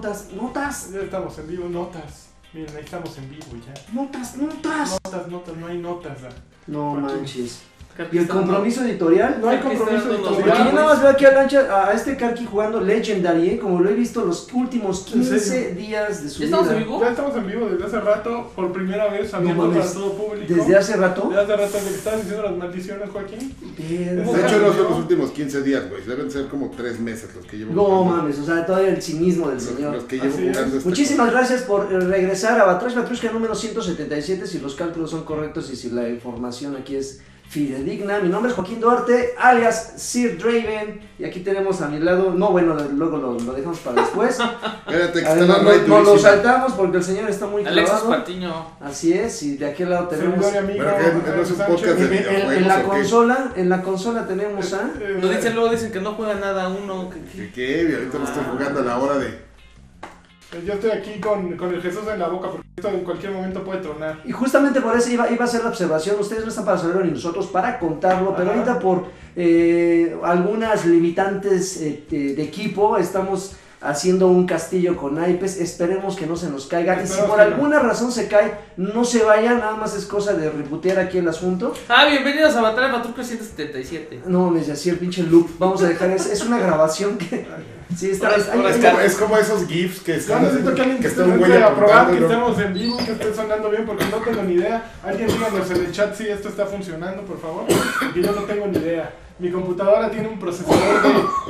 notas, notas, Ya estamos en vivo, notas. Miren, ahí estamos en vivo ya. notas, notas. Notas, notas, no hay notas. ¿verdad? No Aquí. manches. Carqui ¿Y el dando- compromiso editorial? No hay compromiso unos Porque yo editorial. nada más veo aquí a, Lancha, a este Karki jugando Legendary, ¿eh? como lo he visto los últimos ¿En 15 serio? días de su ¿Ya estamos vida. en vivo? Ya estamos en vivo desde hace rato, por primera vez, mames. para todo público. Desde hace rato. Desde hace rato que estabas diciendo las maldiciones, Joaquín. De hecho, no son los últimos 15 días, güey. Deben ser como 3 meses los que llevo No jugando. mames, o sea, todavía el cinismo del Los, señor. los que llevo Así es. jugando este Muchísimas gracias por eh, regresar a Batrash Batrushka número 177, si los cálculos son correctos y si la información aquí es fidedigna. Mi nombre es Joaquín Duarte, alias Sir Draven, y aquí tenemos a mi lado, no bueno, luego lo, lo dejamos para después. Espérate, que A ver, está no, la no- lo saltamos porque el señor está muy Alexis clavado. Patiño. Así es, y de aquel lado tenemos... Servidor y amigo. Pero que no es un Sánchez. podcast de En, en- en videojuegos, la consola, en la consola tenemos a... Eh, Nos dicen luego dicen que no juega nada uno. que- ¿Qué? Ahorita lo estoy jugando a la hora de. eh, Yo estoy aquí con, con el Jesús en la boca porque esto en cualquier momento puede tronar. Y justamente por eso iba, iba a ser la observación, ustedes no están para saberlo ni nosotros para contarlo, pero Ajá. ahorita por eh, algunas limitantes eh, de, de equipo estamos haciendo un castillo con naipes, esperemos que no se nos caiga y si por no. alguna razón se cae, no se vaya, nada más es cosa de reputear aquí el asunto. Ah, bienvenidos a Batalla Patruca 177. No, me decía así el pinche loop, vamos a dejar, es, es una grabación que... Sí, está... Ahora- es- hay- ahora Es hay- como, es como esos GIFs que están necesito que alguien que que está un güey esté a probar que estemos en vivo, que esté sonando bien, porque no tengo ni idea. Alguien díganos en el chat si esto está funcionando, por favor, porque yo no tengo ni idea. Mi computadora tiene un procesador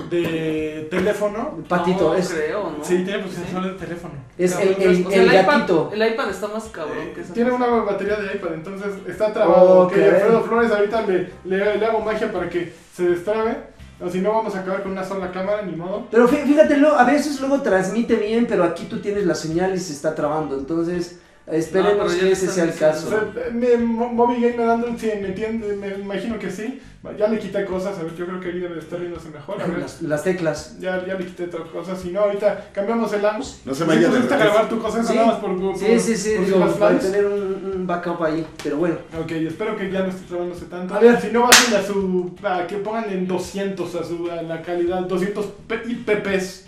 de, de teléfono. Patito, no, es, creo, ¿no? Sí, tiene procesador de teléfono. es el, Cabrón, el, O sea, el iPad, gatito. el iPad está más cabrón que Eh, esa. tiene una batería de iPad, entonces está trabado. Ok. Ok, Alfredo Flores, ahorita le, le, le hago magia para que se destrabe. O si no, vamos a acabar con una sola cámara, ni modo. Pero fí- fíjate, a veces luego transmite bien, pero aquí tú tienes la señal y se está trabando. Entonces, esperemos No, que ese sea el diciendo. O caso. sea, me, Mo- Moby Game me dando un 100, ¿me entiende? Me imagino que sí. Ya le quité cosas, a ver, yo creo que ahí debe de estar viéndose mejor. A ver, Las, las teclas. ya, ya le quité otras cosas. Si no, ahorita cambiamos el ángulo. No se Si vaya de grabar tu cosa, Sí. nada más por, por- Sí, sí, sí, por digo, las para fans. tener un, un backup ahí. Pero bueno, Ok, espero que ya no esté trabándose tanto. A ver. Si no, bajen a su. a que pongan en 200 a, su, a la calidad, 200 p- IPPs.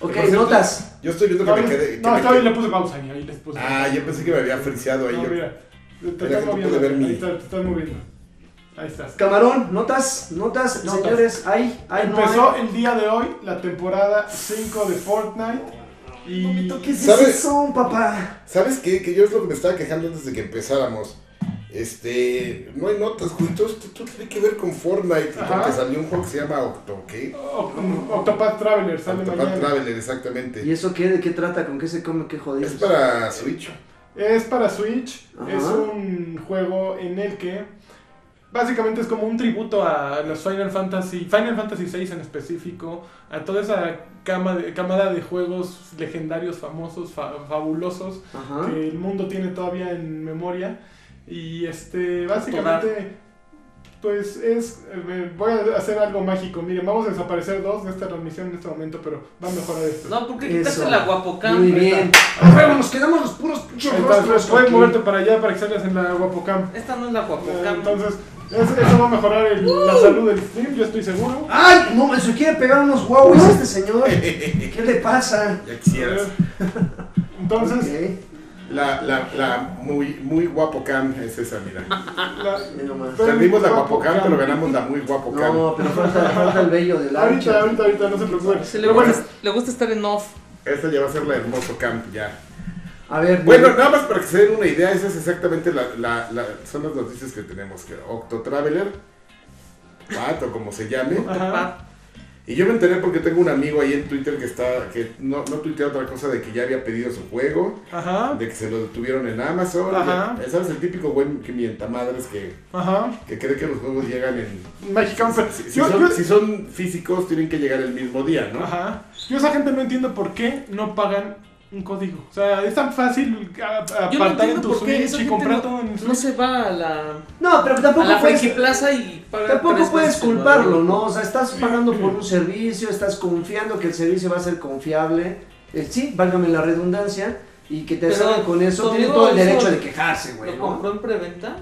Ok, cierto, notas. Yo estoy viendo que No, me quedé. que no me está bien, le puse pausa ahí, ahí les puse Ah, pausa. yo pensé que me había friseado ahí. No, yo- mira, te Mira estás no moviendo. pude ver mi- Ahí está, te estás moviendo. Ahí estás. Camarón, notas, notas, Notas. señores. Hay, hay, no Empezó hay. el día de hoy la temporada 5 de Fortnite. Y. ¿Qué es ¿Sabes? ese son, papá? ¿Sabes qué? Que yo es lo que me estaba quejando antes de que empezáramos. Este, no hay notas, güey. Todo esto todo tiene que ver con Fortnite. y Ajá. Porque salió un juego que se llama Octo, ¿qué? Oct- Octopath Traveler sale Octopath mañana. Traveler, exactamente. ¿Y eso qué? ¿De qué trata? ¿Con qué se come? ¿Qué jodidos? Es para Switch. Es para Switch. Ajá. Es un juego en el que básicamente es como un tributo a los Final Fantasy, Final Fantasy VI en específico, a toda esa cama de, camada de juegos legendarios, famosos, fa- fabulosos Ajá. que el mundo tiene todavía en memoria. Y este, básicamente, pues es. eh, voy a hacer algo mágico. Miren, vamos a desaparecer dos de esta transmisión en este momento, pero va a mejorar esto. No, ¿por qué Eso. quitaste la guapocam? Muy bien. Bueno, nos quedamos los puros pinches puedes moverte para allá para que salgas en la Guapocam. Esta no es la Eh, guapocam. Entonces, eso, eso va a mejorar el- la salud del stream, yo estoy seguro. ¡Ay! No, me se quiere pegar unos guauis este señor. ¿Qué le pasa? Ya quisieras. Entonces, La, la, la muy, muy guapo cam es esa, mira. Perdimos la guapo cam, pero ganamos la muy guapo cam. No, pero falta, falta el vello del ahorita, ahorita, ahorita, no se preocupen. Sí, le, bueno, gusta, le gusta estar en off. Esta ya va a ser la hermoso camp, ya. A ver, Bueno, nada más para que se den una idea, esa es exactamente la, la, la- son las noticias que tenemos. Que Octo Traveler, Pato, como se llame. Ajá. Y yo me enteré porque tengo un amigo ahí en Twitter que está, que no, no tuitea otra cosa de que ya había pedido su juego, Ajá, de que se lo detuvieron en Amazon. Ajá. Ya, ¿Sabes? El típico güey que mienta madres que, ajá. que cree que los juegos llegan en... Camper. Si, si Yo, son, yo- si son físicos, tienen que llegar el mismo día, ¿no? ajá. Yo esa gente no entiendo por qué no pagan un código. O sea, es tan fácil a- a- Yo no apartar en tu Switch y comprar no- todo en Switch. No se va a la, No, pero a tampoco la puedes, Plaza y paga tampoco tres puedes el culparlo. ¿no? O sea, estás pagando por un servicio, estás confiando que el servicio va a ser confiable. Eh, sí, válgame la redundancia. Y que te salgan con eso, tiene todo el derecho de quejarse, güey, ¿Lo ¿no? compró en preventa?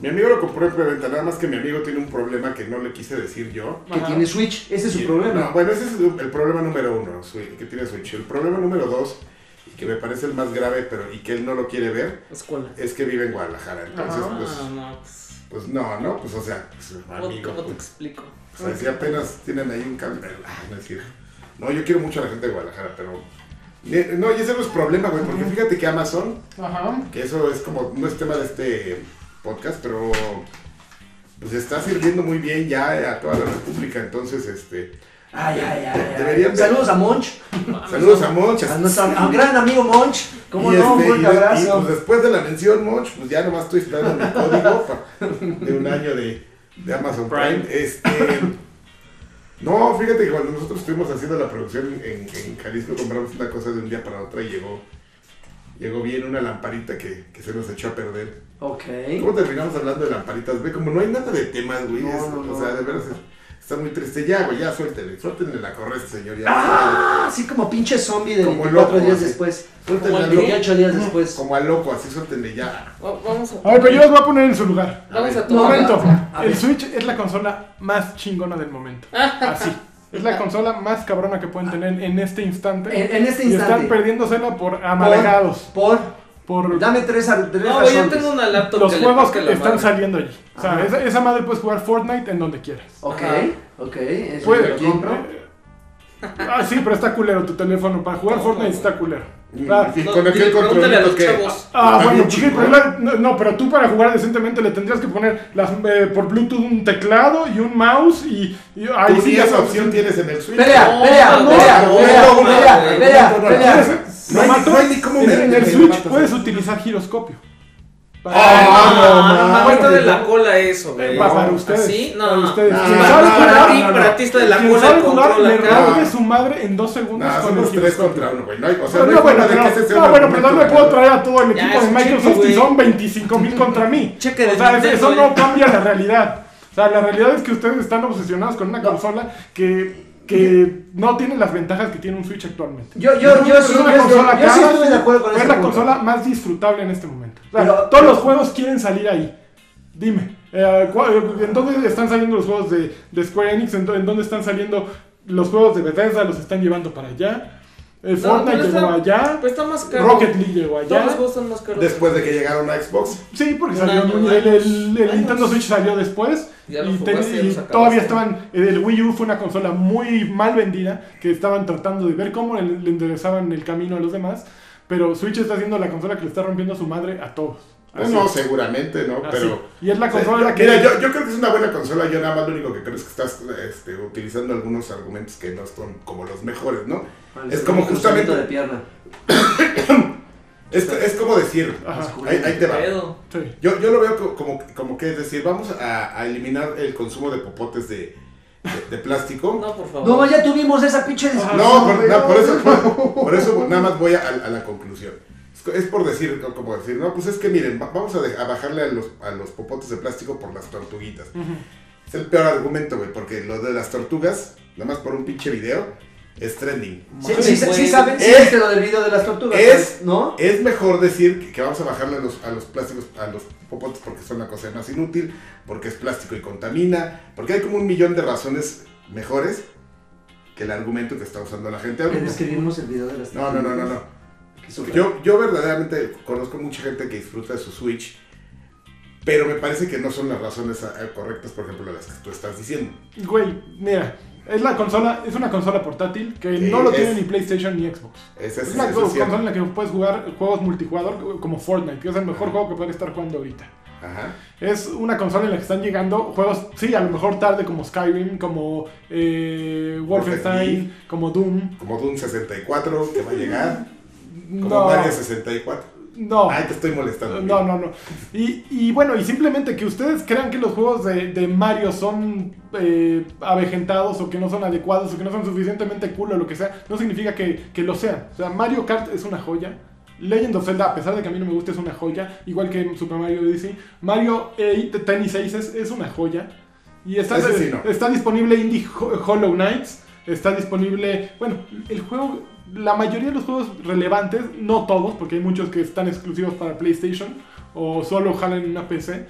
Mi amigo lo compró en preventa, nada más que mi amigo tiene un problema que no le quise decir yo. Que Ajá. tiene Switch, ese es su Y- problema. no, bueno, ese es el, problema número uno, que tiene Switch. El problema número dos, y que me parece el más grave, pero y que él no lo quiere ver, Escuela. es que vive en Guadalajara. Entonces, Ajá. pues, Ah, no, pues. pues no, ¿no? Pues o sea, pues, ¿Cómo, amigo. cómo te pues, explico? o sea, si apenas tienen ahí un cambio. Ah, no es. No, yo quiero mucho a la gente de Guadalajara, pero. No, y ese no es problema, güey, porque fíjate que Amazon, Ajá. que eso es como, no es tema de este podcast, pero pues está sirviendo muy bien ya a toda la República, entonces, este. Ay, ay, ay. Deberían Saludos a Monch, Saludos a Monchas. a nuestro a un gran amigo Monch. ¿Cómo y, no? Un este, y de- y, abrazo. pues después de la mención, Monch, pues ya nomás estoy esperando mi código de un año de, de Amazon Prime. Prime. Este, no, fíjate que cuando nosotros estuvimos haciendo la producción en, en Jalisco, compramos una cosa de un día para otra y llegó, llegó bien una lamparita que, que se nos echó a perder. Ok. ¿Cómo terminamos hablando de lamparitas? Ve, como no hay nada de temas, güey. No, es- no, no. O sea, de veras es- está muy triste. Ya, güey, ya suéltenle. Suéltenle la correa a este señor. Ya, Ah, así como pinche zombie de Como 24 loco, días así. después. Suéltenle Como al el loco. 28 días después. Como al loco, así suéltenle ya. Va- Vamos a. A ver, pero yo los voy a poner en su lugar. Vamos a tomar. Momento. a El. Switch es la consola más chingona del momento. Así. Es la consola más cabrona que pueden tener en este instante. En, en este Y están instante. perdiéndosela por amargados. Por. Por Dame tres, tres No, yo tengo una laptop los que juegos que están madre. saliendo allí. O sea, esa, esa madre puedes jugar Fortnite en donde quieras. Ok, Ajá. ok. Eso Puede. lo compro. eh, Ah, sí, pero está culero tu teléfono. Para jugar No, Fortnite no. está culero. Ah, Y No, con aquel controlito los que. chavos. Ah, bueno, bien pues sí, chingón. pero la- no, no, pero tú para jugar decentemente le tendrías que poner las, eh, por Bluetooth un teclado y un mouse y, y ahí Tú sí esa sabes. opción tienes en el Switch. Pelea, No, pelea, no, pelea, no, pelea, no, pelea, no, pelea, no, no, pelea. ¿Quieres- No hay- ni cómo en, el Switch puedes utilizar giroscopio. Ah, no, no, no, está no, de no. la cola eso, güey. Para, para. No. Para ustedes. No, jugar, para ti, para está de la cola sabe el jugar control le acá. rompe su madre en dos segundos No, somos tres giroscopio. contra uno, güey. No o sea, bueno, de pero, que ese sea no, un bueno, pero no argumento me puedo traer a todo el equipo de Microsoft y son 25 mil contra mí. Cheque de o sea, Nintendo, eso no cambia la realidad. O sea, la realidad es que ustedes están obsesionados con una consola que, que no tiene las ventajas que tiene un Switch actualmente. Yo, yo, yo, Es una yo, consola yo, sí estoy de acuerdo con ese Es la consola más disfrutable en este momento. O sea, Pero- todos pero- los juegos quieren salir ahí. Dime, eh, ¿cuál- ¿en dónde están saliendo los juegos de, de Square Enix? ¿En, dó- en dónde están saliendo los juegos de Bethesda? ¿Los están llevando para allá? No, Fortnite llegó está- allá. Pues está más caro. Rocket League llegó Todos los allá. juegos están más caros. Después de que llegaron a Xbox. Sí, porque Un salió año, muy- el, el- el. Nintendo Switch salió después. Ya y, todavía estaban. El Wii U fue una consola muy mal vendida. Que estaban tratando de ver cómo le, le enderezaban el camino a los demás. Pero Switch está siendo la consola que le está rompiendo su madre a todos. No, Así. no, seguramente, ¿no? Así. Pero. Y es la o sea, consola que. Mira, yo, yo creo que es una buena consola. Yo nada más lo único que creo es que estás este, utilizando algunos argumentos que no son como los mejores, ¿no? Es como justamente- de pierna. Es, es como decir. Ajá. Ahí, ahí te va. Sí. Yo, yo lo veo co- como, como que es decir, vamos a, a eliminar el consumo de popotes de, de, de plástico. No, por favor. No, ya tuvimos esa pinche discusión. No, por, güey, no, por no, eso, no. por, por eso nada más voy a, a la conclusión. Es Es por decir, co- como decir, no, pues es que miren, va- vamos a, de- a bajarle a los, a los popotes de plástico por las tortuguitas. Es el peor argumento, güey, porque lo de las tortugas, nada más por un pinche video, es trending. Sí, Sí, sí, saben, sí Es- lo del video de las tortugas, es- pues, ¿no? Es mejor decir que, que vamos a bajarle a los, a los plásticos, a los popotes porque son la cosa más inútil, porque es plástico y contamina, porque hay como un millón de razones mejores que el argumento que está usando la gente Le ahorita. describimos el video de las No, no, no, no, no. Yo, yo verdaderamente conozco mucha gente que disfruta de su Switch, pero me parece que no son las razones eh, correctas, por ejemplo, las que tú estás diciendo. Güey, mira. Es la consola, es una consola portátil que Sí, no lo es- tiene ni PlayStation ni Xbox. Es, Es la eso es cierto. consola en la que puedes jugar juegos multijugador como Fortnite, que es el mejor juego que puedes estar jugando ahorita. Ajá. Es una consola en la que están llegando juegos, sí, a lo mejor tarde como Skyrim, como eh, Wolfenstein, como Doom. Como Doom 64, que va a llegar. Como No, Mario 64. no, Ay, te estoy molestando. no, no, no. Y, y bueno, y simplemente que ustedes crean que los juegos de, de Mario son eh, avejentados o que no son adecuados o que no son suficientemente cool o lo que sea, no significa que, que lo sean. O sea, Mario Kart es una joya. Legend of Zelda, a pesar de que a mí no me gusta, es una joya. Igual que Super Mario Odyssey. Mario eh, Tennis Aces es una joya. Y está, sí no. está disponible Indie Ho- Hollow Knights. Está disponible. Bueno, el juego. La mayoría de los juegos relevantes, no todos, porque hay muchos que están exclusivos para PlayStation o solo jalan en una PC.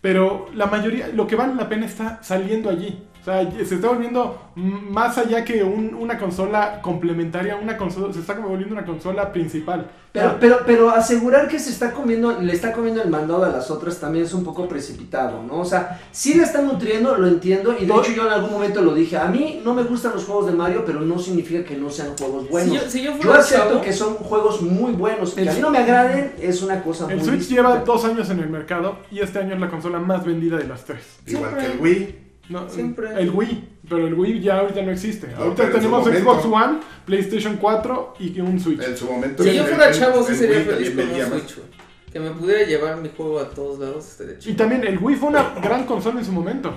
Pero la mayoría, lo que vale la pena está saliendo allí. O sea, se está volviendo más allá que un- una consola complementaria, una consola, se está volviendo una consola principal. Pero, pero, pero asegurar que se está comiendo, le está comiendo el mandado a las otras también es un poco precipitado, ¿no? O sea, sí la están nutriendo, lo entiendo, y de hecho yo en algún momento lo dije, a mí no me gustan los juegos de Mario, pero no significa que no sean juegos buenos. Si yo, si yo Yo fuera acepto chavo, que son juegos muy buenos, que El a mí Switch- no me agraden, es una cosa El muy Switch distinta. lleva dos años en el mercado y este año es la consola más vendida de las tres. Igual que el Wii. No, Siempre. El Wii, pero el Wii ya ahorita no existe. No, ahorita tenemos momento- Xbox One, PlayStation 4 y un Switch. En su momento. si el- yo fuera el- chavo, sí sería Wii feliz con un. Switch. Que me pudiera llevar mi juego a todos lados, estaría Y también el Wii fue una gran consola en su momento.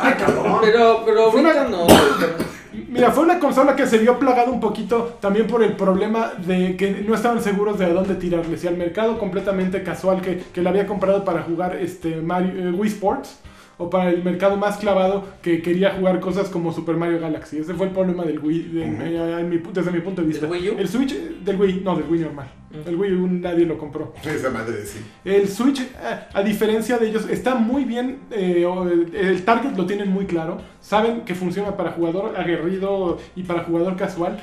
Ay, cabrón. Pero, pero una- ahorita no, pero- Mira, fue una consola que se vio plagada un poquito también por el problema de que no estaban seguros de a dónde tirarle. Si al mercado completamente casual que, que la había comprado para jugar este Mario, eh, Wii Sports o para el mercado más clavado que quería jugar cosas como Super Mario Galaxy. Ese fue el problema del Wii de- eh, en mi pu- desde mi punto de vista. ¿Del Wii U? El Switch del Wii, no, del Wii normal. El Wii U nadie lo compró. Esa madre sí. El Switch, eh, a diferencia de ellos, está muy bien. eh, el target lo tienen muy claro. Saben que funciona para jugador aguerrido y para jugador casual.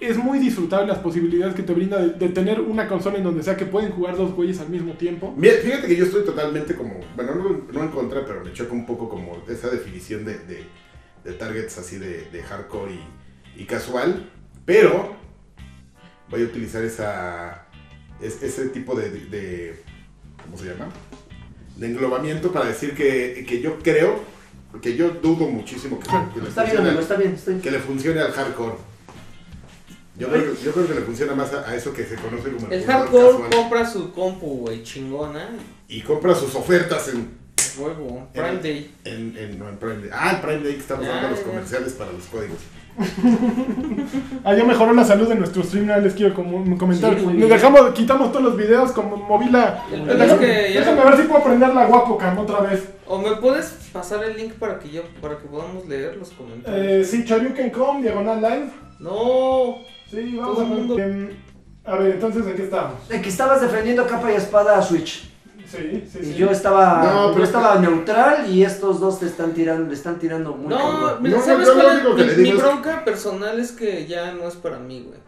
Es muy disfrutable las posibilidades que te brinda de, de tener una consola en donde sea que pueden jugar dos güeyes al mismo tiempo. Mira, fíjate que yo estoy totalmente como, bueno, no, no en contra, pero me choca un poco como esa definición de, de- de targets así de, de hardcore y, y casual, pero voy a utilizar esa, es- ese tipo de, ¿cómo se llama? De englobamiento para decir que, que yo creo, que yo dudo muchísimo que, que le Está bien, funcione al- está bien, está bien. que le funcione al hardcore. Yo creo, que- yo creo que le funciona más a, a eso que se conoce como El jugador hardcore casual. compra su compu, güey, chingona. y compra sus ofertas en, Huevo, Prime En- Day. En, en, no, en Prime Day. Ah, en Prime Day que estamos dando los ya. comerciales para los códigos. Ah, ya mejoró la salud de nuestro stream, nada, les quiero como- comentar. Sí, bien. dejamos, quitamos todos los videos, como moví la... El Déjame, ya- ver si puedo prender la Guapocam otra vez. O me puedes pasar el link para que yo, para que podamos leer los comentarios. Eh, sí, Choryuken.com, diagonal live. No. Sí, vamos Todo a mundo. Em, A ver, entonces, ¿en qué estamos? De que estabas defendiendo capa y espada a Switch. Sí, sí, Y sí. yo estaba, No, yo pero- estaba neutral y estos dos te están tirando, le están tirando muy No, mira, No, ¿sabes yo lo cuál único que Mi, mi es- bronca personal es que ya no es para mí, güey.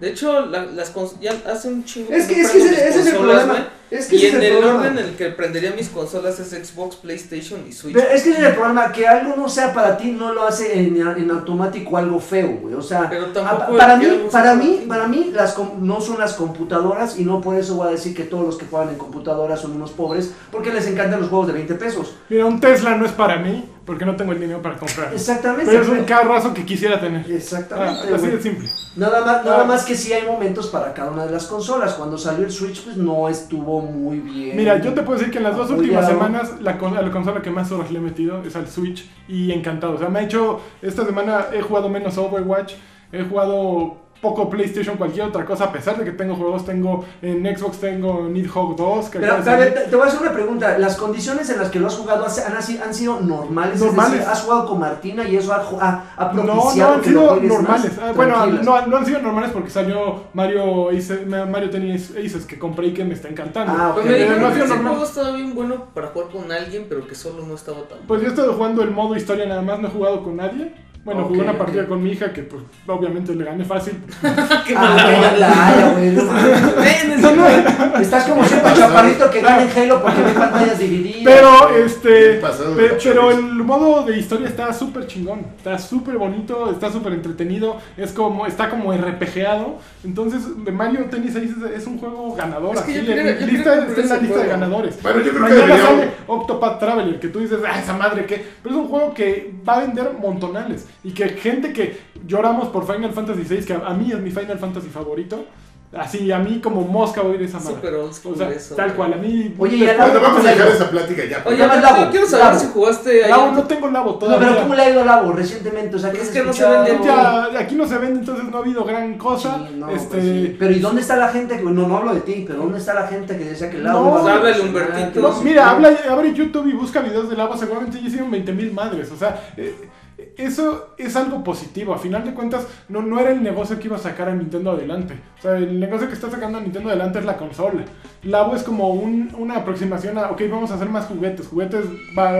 De hecho, la- las ya hace un chingo Es que, no es que ese, es el problema. güey. Es que Y en el orden en el que prendería mis consolas es Xbox, PlayStation y Switch. Pero es que ese es el problema, que algo no sea para ti no lo hace en, en automático algo feo, güey. O sea, Pero a- tampoco para mí, para mí, para mí las no son las computadoras y no por eso voy a decir que todos los que juegan en computadoras son unos pobres, porque les encantan los juegos de 20 pesos. Mira, un Tesla no es para mí, porque no tengo el dinero para comprarlo. Exactamente. Pero es un carrazo que quisiera tener. Exactamente. Ah, así de simple. Nada más, nada Ah. más que sí hay momentos para cada una de las consolas. Cuando salió el Switch, pues no estuvo muy bien. Mira, yo te puedo decir que en las dos últimas semanas la, con- la consola que más horas le he metido es al Switch y encantado. O sea, me ha hecho, esta semana he jugado menos Overwatch, he jugado poco PlayStation, cualquier otra cosa, a pesar de que tengo juegos, tengo en Xbox tengo Nidhogg 2, que Pero, a ver, te, te voy a hacer una pregunta. ¿Las condiciones en las que lo has jugado han, han sido normales? Normales. Es decir, ¿has jugado con Martina y eso ha, ha- ha No, propiciado no han sido normales. Ah, bueno, no, no han sido normales porque salió Mario Mario Tennis Aces que compré y que me está encantando. Ah, ok. Pues me Pero dijeron no ha que sido ese normal. juego estaba bien bueno para jugar con alguien, pero que solo no estaba tan Pues yo he estado jugando el modo historia nada más, no he jugado con nadie. Bueno, Ok, jugué una partida con mi hija que pues obviamente le gané fácil. Qué Ah, mala la haya, güey, no ese- Estás como siempre chaparrito que gana en Halo porque ve pantallas divididas. Pero este pe- pero chorizo. el modo de historia está súper chingón, está súper bonito, está súper entretenido, es como está como RPGado. Entonces, de Mario Tennis Aces es un juego ganador, Es que así yo en creo- yo lista, creo que está en la lista de ganadores. Bueno, yo creo que sale Octopath Traveler, que tú dices, ah, esa madre que. Pero es un juego que va a vender montonales. Y que gente que lloramos por Final Fantasy VI, que a, a mí es mi Final Fantasy favorito, así a mí como mosca voy ir esa school O sea, eso, tal cual, a mí. Oye, y a Bueno, Labo, vamos ¿cómo a dejar esa plática ya. Oye, yo, Labo, quiero saber Labo. si jugaste ahí. Labo, no tengo Labo No, todavía. pero ¿cómo le ha ido a Labo recientemente? O sea, ¿qué Es que no se vende Ya, aquí no se vende, entonces no ha habido gran cosa. Sí, no, este, pues sí. Pero ¿y dónde está la gente? que- No, no hablo de ti, pero ¿dónde está la gente que decía que el Labo No, iba a pues háblale, funcionar? Humbertito. no, mira, habla, abre YouTube y busca videos de Labo, seguramente ya hicieron 20 mil madres. O sea, eh, eso es algo positivo. A final de cuentas, no, no era el negocio que iba a sacar a Nintendo adelante. O sea, el negocio que está sacando a Nintendo adelante es la consola. Labo es como un- una aproximación a, ok, vamos a hacer más juguetes. Juguetes, va,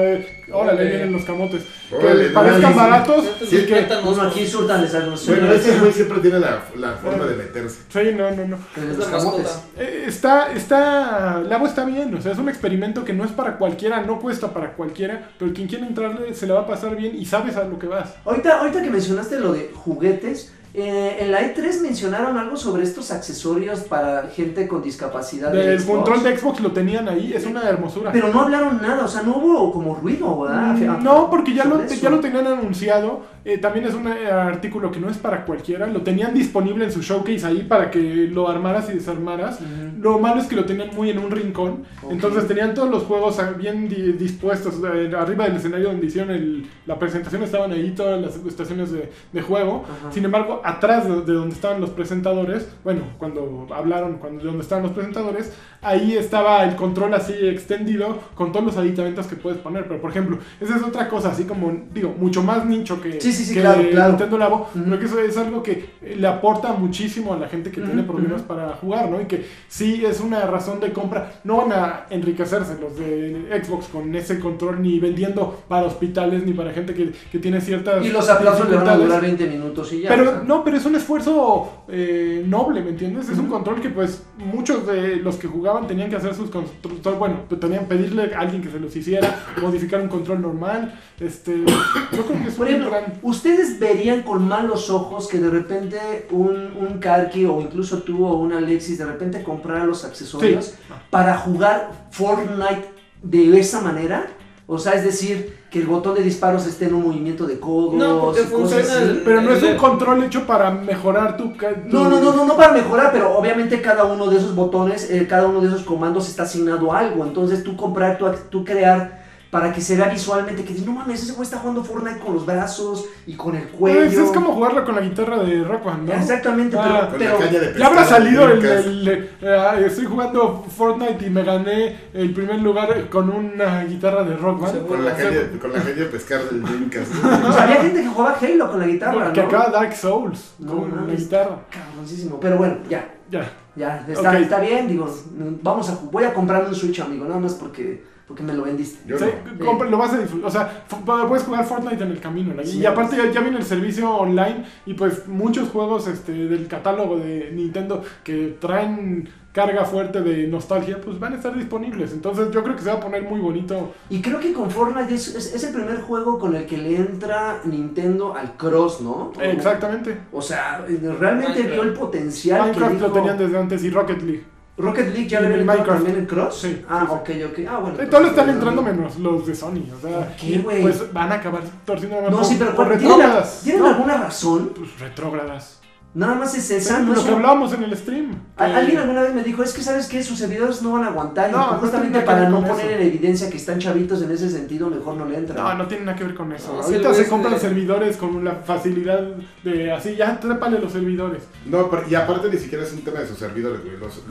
órale, ahí vienen los camotes. Órale, que parezcan baratos Sí, y que... Uno aquí súrtales a los Bueno, ese güey siempre tiene la, la forma de meterse. Sí, no, no, no. Es los la camotes. mascota. Eh, Está, está, Labo está bien, o sea, es un experimento que no es para cualquiera, no cuesta para cualquiera, pero quien quiera entrarle se le va a pasar bien y sabes a lo que vas. Ahorita, ahorita que mencionaste lo de juguetes, eh, en la E3 mencionaron algo sobre estos accesorios para gente con discapacidad. de El Xbox. control de Xbox lo tenían ahí, es una hermosura. Pero no hablaron nada, o sea, no hubo como ruido, ¿verdad? Mm, No, porque ya lo, eso. ya lo tenían anunciado. Eh, también es un eh, artículo que no es para cualquiera. Lo tenían disponible en su showcase ahí para que lo armaras y desarmaras. Ujú. Lo malo es que lo tenían muy en un rincón. Ok. Entonces tenían todos los juegos bien di- dispuestos. eh, arriba del escenario donde hicieron el- la presentación estaban ahí todas las estaciones de, de juego. Ajá. Sin embargo, atrás de, de donde estaban los presentadores, bueno, cuando hablaron, cuando, de donde estaban los presentadores, ahí estaba el control así extendido con todos los aditamentos que puedes poner. Pero por ejemplo, esa es otra cosa, así como, digo, mucho más nicho que, Sí, sí, sí, que claro, claro. Nintendo Labo. Ujú. Creo que eso es algo que le aporta muchísimo a la gente que tiene problemas para jugar, ¿no? Y que sí es una razón de compra. No van a enriquecerse los de Xbox con ese control, ni vendiendo para hospitales, ni para gente que, que tiene ciertas. Y los aplausos le van a durar 20 minutos y ya. Pero no, pero es un esfuerzo eh, noble, ¿me entiendes? Es un control que pues muchos de los que jugaban tenían que hacer sus control, bueno, pues, tenían que pedirle a alguien que se los hiciera, modificar un control normal, este, yo creo que es Por ejemplo, gran... ¿ustedes verían con malos ojos que de repente un, un Karki o incluso tú o un Alexis de repente comprara los accesorios Sí. para jugar Fortnite de esa manera? O sea, es decir, que el botón de disparos esté en un movimiento de codos No, porque funciona Pero no es un control hecho para mejorar tu- No, no, no, no, no para mejorar, pero obviamente cada uno de esos botones, eh, cada uno de esos comandos está asignado a algo. Entonces tú comprar, tú, tú crear para que se vea visualmente que dices, no mames, ese güey está jugando Fortnite con los brazos y con el cuello. Pues es como jugarlo con la guitarra de Rock Band, ¿no? Exactamente, Ah, Con pero, la pero Ya habrá salido el, eh, estoy jugando Fortnite y me gané el primer lugar con una guitarra de Rock Band. Con la caña, con la caña de pescar del Dreamcast. o sea, había gente que jugaba Halo con la guitarra, que ¿no? acaba Dark Souls No con la mames. guitarra. Cabroncísimo, pero bueno, ya, Ya. ya, está, está bien, digo, vamos a, voy a comprarme un Switch, amigo, nada más porque, porque me lo vendiste. Yo Sí, no. compra- lo vas a disfrutar. O sea, puedes jugar Fortnite en el camino. ¿no? Sí. y aparte ya, ya viene el servicio online y pues muchos juegos este, del catálogo de Nintendo que traen carga fuerte de nostalgia, pues van a estar disponibles. Entonces yo creo que se va a poner muy bonito. Y creo que con Fortnite es, es, es el primer juego con el que le entra Nintendo al cross, ¿no? Exactamente. O sea, realmente Minecraft. vio el potencial Minecraft que lo dijo- tenían desde antes y Rocket League. Rocket League ya Y le había entrado Minecraft. también en cross. Sí, Ah, sí, sí. ok, ok. Ah, bueno. Eh, todos están entrando no. menos los de Sony. O sea, ¿Por qué, güey? pues van a acabar torciendo la mano No, sí, pero por ¿cuál- ¿tienen, retrógradas. ¿tienen No, alguna razón? Pues retrógradas. Nada más es esa. Sí, no lo es que un- hablábamos en el stream. Que- Alguien alguna vez me dijo, es que sabes que sus servidores no van a aguantar. y No, no justamente para no poner eso. en evidencia que están chavitos en ese sentido, mejor no le entran. No, no tiene nada que ver con eso. No, Ahorita lo se compran de- servidores con la facilidad de así, ya trépale los servidores. No, pero- y aparte ni siquiera es un tema de sus servidores, güey. Los-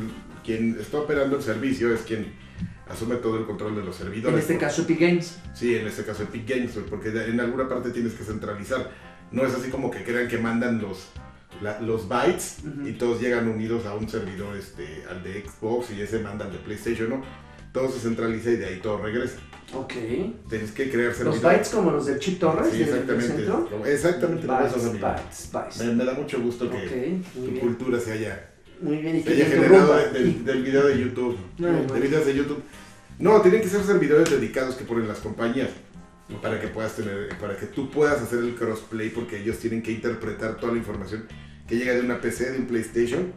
quien está operando el servicio es quien asume todo el control de los servidores. en este Porque- caso, Epic Games. Sí, en este caso Epic Games, porque en alguna parte tienes que centralizar. No es así como que crean que mandan los, la- los bytes Ujú. y todos llegan unidos a un servidor, este, al de Xbox y ese mandan de PlayStation, ¿no? Todo se centraliza y de ahí todo regresa. Ok. Tienes que crear Los servidores. bytes como los del Chip Torres. Sí, exactamente. Exactamente Bytes, bytes, bytes. Me, me da mucho gusto que tu bien. cultura se haya, Muy bien, y se que haya generado del, del video de YouTube. Bien. De videos de YouTube. No, tienen que ser servidores dedicados que ponen las compañías. Para que puedas tener, para que tú puedas hacer el crossplay, porque ellos tienen que interpretar toda la información que llega de una PC, de un PlayStation,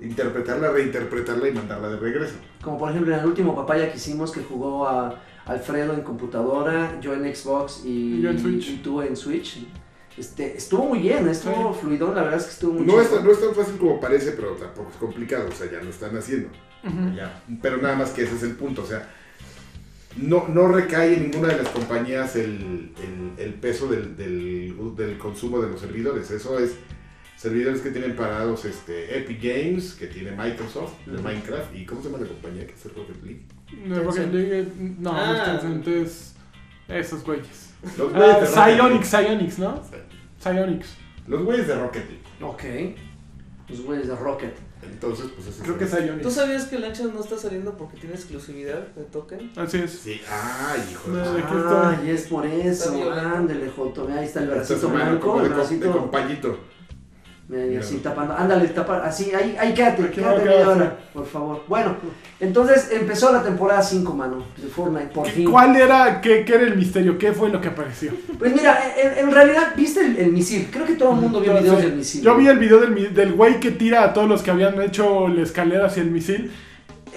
interpretarla, reinterpretarla y mandarla de regreso. Como por ejemplo en el último papaya que hicimos que jugó a Alfredo en computadora, yo en Xbox y, Y en Switch. y tú en Switch. Este, estuvo muy bien, estuvo fluido, la verdad es que estuvo muy No es, no es tan fácil como parece, pero tampoco es complicado, o sea, ya lo están haciendo. Ya. Pero nada más que ese es el punto, o sea, no, no recae en ninguna de las compañías el, el- el peso del, del- del consumo de los servidores. Eso es servidores que tienen parados este, Epic Games, que tiene Microsoft, de Ujú. Minecraft, y ¿cómo se llama la compañía que hace Rocket League? No, Rocket League, eh, no, no Ah. Tencent, es- Esos güeyes. Los de. Psyonix, Psyonix, ¿no? Psyonix. Los güeyes de Rocket League. Ok. Los güeyes de Rocket. Entonces, pues eso Creo que es ¿Tú Psyonix. sabías que Lancha no está saliendo porque tiene exclusividad de token? Así es. Sí, ay, hijo de de- Aquí Ah, está. y es por eso. Ándale, Joto. Ahí está el bracito blanco, el com- de bracito. Y así tapando. Ándale, tapa. Así, ahí, ahí quédate, Aquí quédate media hora, por favor. Bueno, entonces empezó la temporada 5, mano, de Fortnite, por ¿Qué- fin. ¿Cuál era, qué, qué era el misterio? ¿Qué fue lo que apareció? Pues mira, en, en realidad, ¿viste el, el misil? Creo que todo el mundo vio videos sé. del misil. Yo vi el video del, del güey que tira a todos los que habían hecho la escalera hacia el misil.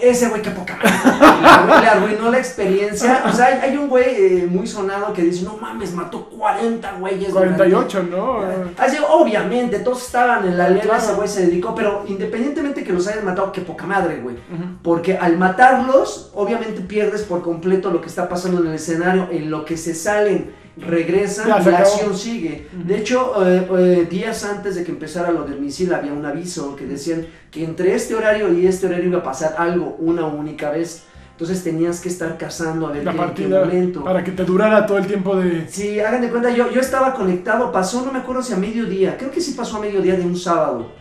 Ese güey, qué poca madre. Le arruinó- la experiencia. O sea, hay, hay un güey eh, muy sonado que dice, no mames, mató 40 güeyes. durante-". 48, ¿no? Así, obviamente, todos estaban en la Claro. ese güey se dedicó, pero independientemente que los hayan matado, qué poca madre, güey. Porque al matarlos, obviamente pierdes por completo lo que está pasando en el escenario. En lo que se salen, regresan Ya, la acabó. acción sigue. De hecho, eh, eh, días antes de que empezara lo del misil, había un aviso que decían que entre este horario y este horario iba a pasar algo una única vez. Entonces tenías que estar cazando a ver La qué, en qué partida momento. para que te durara todo el tiempo de... Sí, hagan de cuenta, yo, yo estaba conectado, pasó, no me acuerdo si a mediodía, creo que sí pasó a mediodía de un sábado.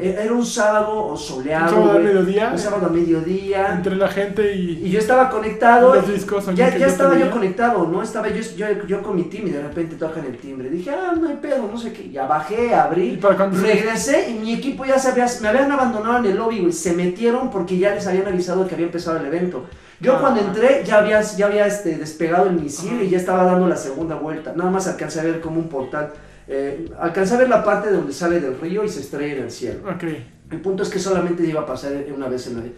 Eh, Era un sábado soleado. Un sábado al güey. mediodía. Un sábado a mediodía. entre la gente y, Y yo estaba conectado. los discos. oye, Ya, ya estaba yo conectado, ¿no? Estaba yo, yo, yo con mi team y de repente tocan el timbre. Dije, ah, no hay pedo, no sé qué. Ya bajé, ¿Y abrí, para cuando regresé y mi equipo ya se había, me habían abandonado en el lobby, güey. Se metieron porque ya les habían avisado que había empezado el evento. Yo Ah. cuando entré ya había, ya había este, despegado el misil y ya estaba dando la segunda vuelta. Nada más alcancé a ver como un portal. Eh, alcancé a ver la parte donde sale del río y se estrella en el cielo. Ok. El punto es que solamente iba a pasar una vez en la vida.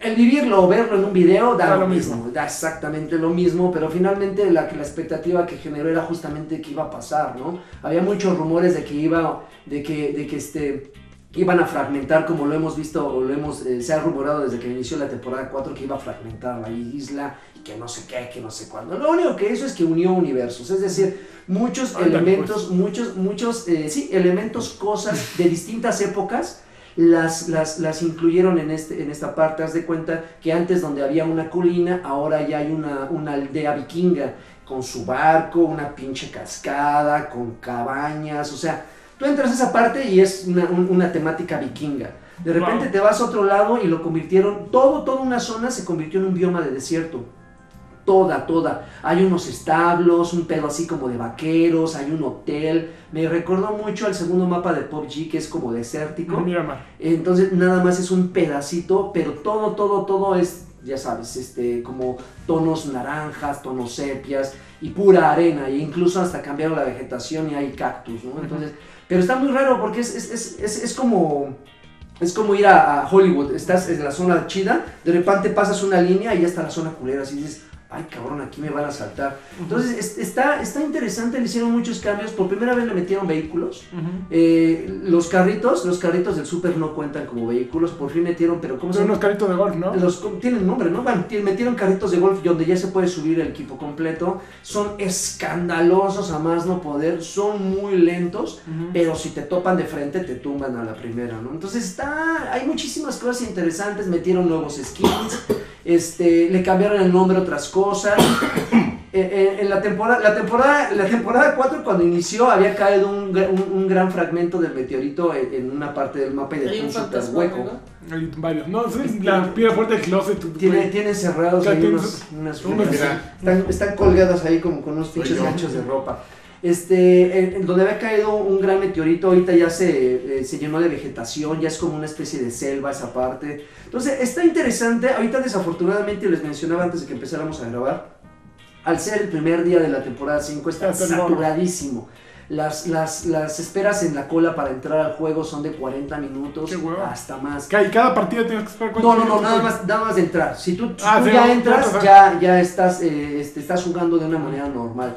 El vivirlo o verlo en un video da, Da lo lo mismo, mismo. da exactamente lo mismo, pero finalmente la, la expectativa que generó era justamente que iba a pasar, ¿no? Había muchos rumores de que iba, de que, de que este, iban a fragmentar, como lo hemos visto, o lo hemos, eh, se ha rumorado desde que inició la temporada 4, que iba a fragmentar la isla, y que no sé qué, que no sé cuándo. Lo único que hizo es que unió universos, es decir, muchos Ándale, elementos, muchos, muchos, eh, sí, elementos, cosas de distintas épocas, las, las, las incluyeron en, este, en esta parte. Haz de cuenta que antes donde había una colina, ahora ya hay una, una aldea vikinga con su barco, una pinche cascada, con cabañas, o sea, tú entras a esa parte y es una, un- una temática vikinga. De repente Wow. te vas a otro lado y lo convirtieron, todo, toda una zona se convirtió en un bioma de desierto. Toda, toda. Hay unos establos, un pedo así como de vaqueros, hay un hotel. Me recordó mucho al segundo mapa de PUBG que es como desértico. Entonces nada más es un pedacito, pero todo, todo, todo es, ya sabes, este, como tonos naranjas, tonos sepias y pura arena. E incluso hasta cambiaron la vegetación y hay cactus, ¿no? Entonces, pero está muy raro porque es, es, es, es, es como... Es como ir a, a Hollywood, estás en la zona chida, de repente pasas una línea y ya está la zona culera, así dices, ay cabrón, aquí me van a saltar. Entonces es- está, está interesante, le hicieron muchos cambios, por primera vez le metieron vehículos, eh, los carritos, los carritos del super no cuentan como vehículos, por fin metieron, pero ¿cómo se Son llama? unos carritos de golf, ¿no? Los, tienen nombre, ¿no? Bueno, metieron carritos de golf donde ya se puede subir el equipo completo. Son escandalosos a más no poder, son muy lentos, Ujú. pero si te topan de frente te tumban a la primera, ¿no? Entonces está, hay muchísimas cosas interesantes, metieron nuevos skins, este, le cambiaron el nombre a otras cosas. Eh, eh, en la temporada, la temporada, la temporada 4 cuando inició había caído un, un- un gran fragmento del meteorito en, en una parte del mapa y dejó un super hueco. ¿no? Hay varios. No, sí, la piedra fuerte del closet. tú- Tiene, güey. tiene cerrados ahí unos, unas fibras. Están, están colgadas ahí como con unos pinches ganchos de ropa. Este, en, en donde había caído un gran meteorito, ahorita ya se, eh, se llenó de vegetación, ya es como una especie de selva esa parte. Entonces, está interesante. Ahorita, desafortunadamente, les mencionaba antes de que empezáramos a grabar, al ser el primer día de la temporada 5, está saturadísimo. Las, las, las esperas en la cola para entrar al juego son de 40 minutos hasta más. ¿Y cada partida tienes que esperar No, no, no, nada más, nada más de entrar. Si tú, si Ah, tú sí, ya entras, ya, ya estás, eh, este, estás jugando de una manera normal.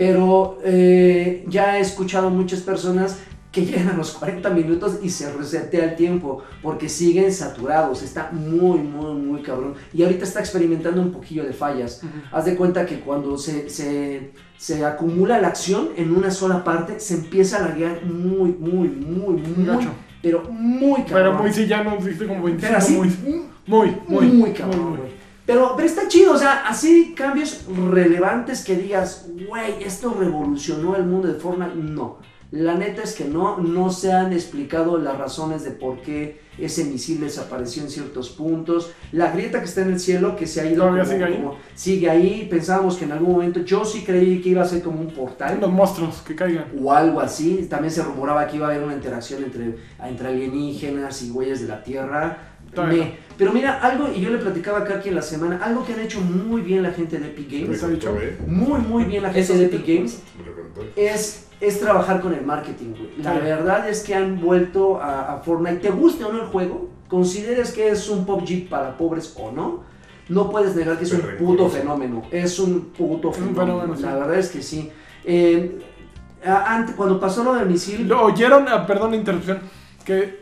Pero eh, ya he escuchado muchas personas que llegan a los 40 minutos y se resetea el tiempo porque siguen saturados. Está muy, muy, muy cabrón. Y ahorita está experimentando un poquillo de fallas. Haz de cuenta que cuando se, se, se acumula la acción en una sola parte, se empieza a laguear muy, muy, muy, muy, Gacho. pero muy cabrón. Pero muy sí, ya no viste como 25, Pero así, muy, muy, muy, muy, muy, cabrón, muy. Pero, pero está chido, o sea, así cambios relevantes que digas, güey, esto revolucionó el mundo de Fortnite. No, la neta es que no, no se han explicado las razones de por qué ese misil desapareció en ciertos puntos. La grieta que está en el cielo, que se ha ido. ¿Todavía como- sigue ahí? como- sigue ahí. Pensábamos que en algún momento, yo sí creí que iba a ser como un portal Los monstruos que caigan. o algo así. También se rumoraba que iba a haber una interacción entre, entre alienígenas y güeyes de la Tierra. Me- pero mira, algo, y yo le platicaba a Karki en la semana, algo que han hecho muy bien la gente de Epic Me Games, ¿eh? muy, muy bien la gente de Epic Games, es, es trabajar con el marketing, güey. La Sí. verdad es que han vuelto a, a Fortnite. ¿Te guste o no el juego? ¿Consideres que es un PUBG para pobres o no? No puedes negar que es un puto fenómeno. Es un puto un fenómeno. La verdad es que sí. Eh, a- ante- cuando pasó lo del misil... Lo oyeron, ah, perdón la interrupción, que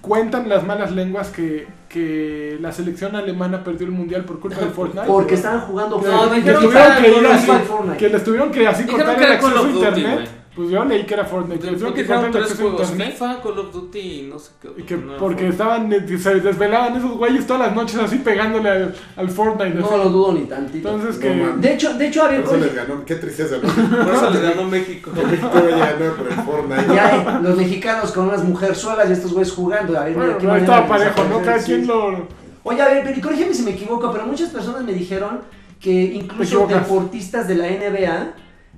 cuentan las malas lenguas que, que la selección alemana perdió el mundial por culpa de Fortnite. Porque estaban jugando No, Fortnite. que dijeron que les tuvieron que así cortar el acceso a Duty, internet. Pues yo leí que era Fortnite. Les tuvieron que el tres juegos. FIFA, Call of Duty y no sé qué. Y que no, porque Fortnite. estaban, eh, se desvelaban esos güeyes todas las noches así pegándole al, al Fortnite. No así. lo dudo ni tantito. Entonces No que... De hecho, de hecho, a ver, Por eso les ganó. Qué tristeza, ¿no? Por eso le ganó México. México ya ganó por el Fortnite. ya eh, los mexicanos con unas mujerzuelas y estos güeyes jugando. A ver, mira, Bueno, qué no estaba de parejo, ¿no? Cada quien lo... Oye, a ver, pero corrígeme si me equivoco, pero muchas personas me dijeron que incluso deportistas de la NBA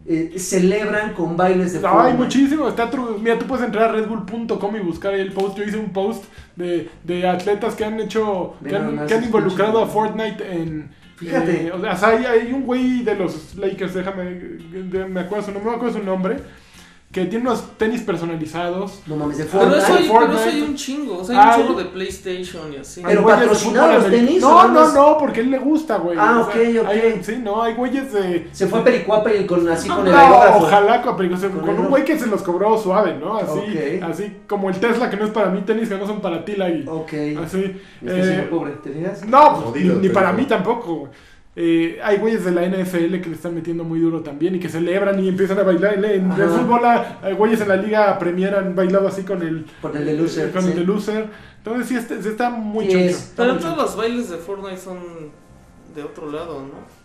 eh, celebran con bailes de Ay, Fortnite. muchísimo. Está tru- Mira, tú puedes entrar a redbull.com y buscar ahí el post. Yo hice un post de, de atletas que han hecho, que han, que involucrado a. Fortnite en... Fíjate. eh, o sea, hay, hay un güey de los Lakers, déjame, me acuerdo su nombre, no me acuerdo su nombre, que tiene unos tenis personalizados. No mames, de Pero Fortnite. eso, hay, pero eso hay un chingo. O sea, hay un Ay. chorro de PlayStation y así. Pero patrocinados los tenis, No, ¿o no, no? no, porque a él le gusta, güey. Ah, O sea, ok, ok. hay- sí, no, hay güeyes de... Se fue a Pericuapa y con, así con el No, aerógrafo. ojalá con, Con con el un güey que se los cobró suave, ¿no? Así, Ok. así como el Tesla que no es para mí, tenis que no son para ti, Lagui. Ok. Así. Este eh, señor pobre, ¿te no, pues, ni, ni pero- para mí tampoco. güey. Eh, hay güeyes de la NFL que le están metiendo muy duro también y que celebran y empiezan a bailar. En, en el Ajá. fútbol, ah, hay güeyes en la liga Premier han bailado así con el, Con el de loser, con sí. el de loser. Entonces sí, este, sí está muy Sí choncho. está Pero muy todos choncho. los bailes de Fortnite son de otro lado, ¿no?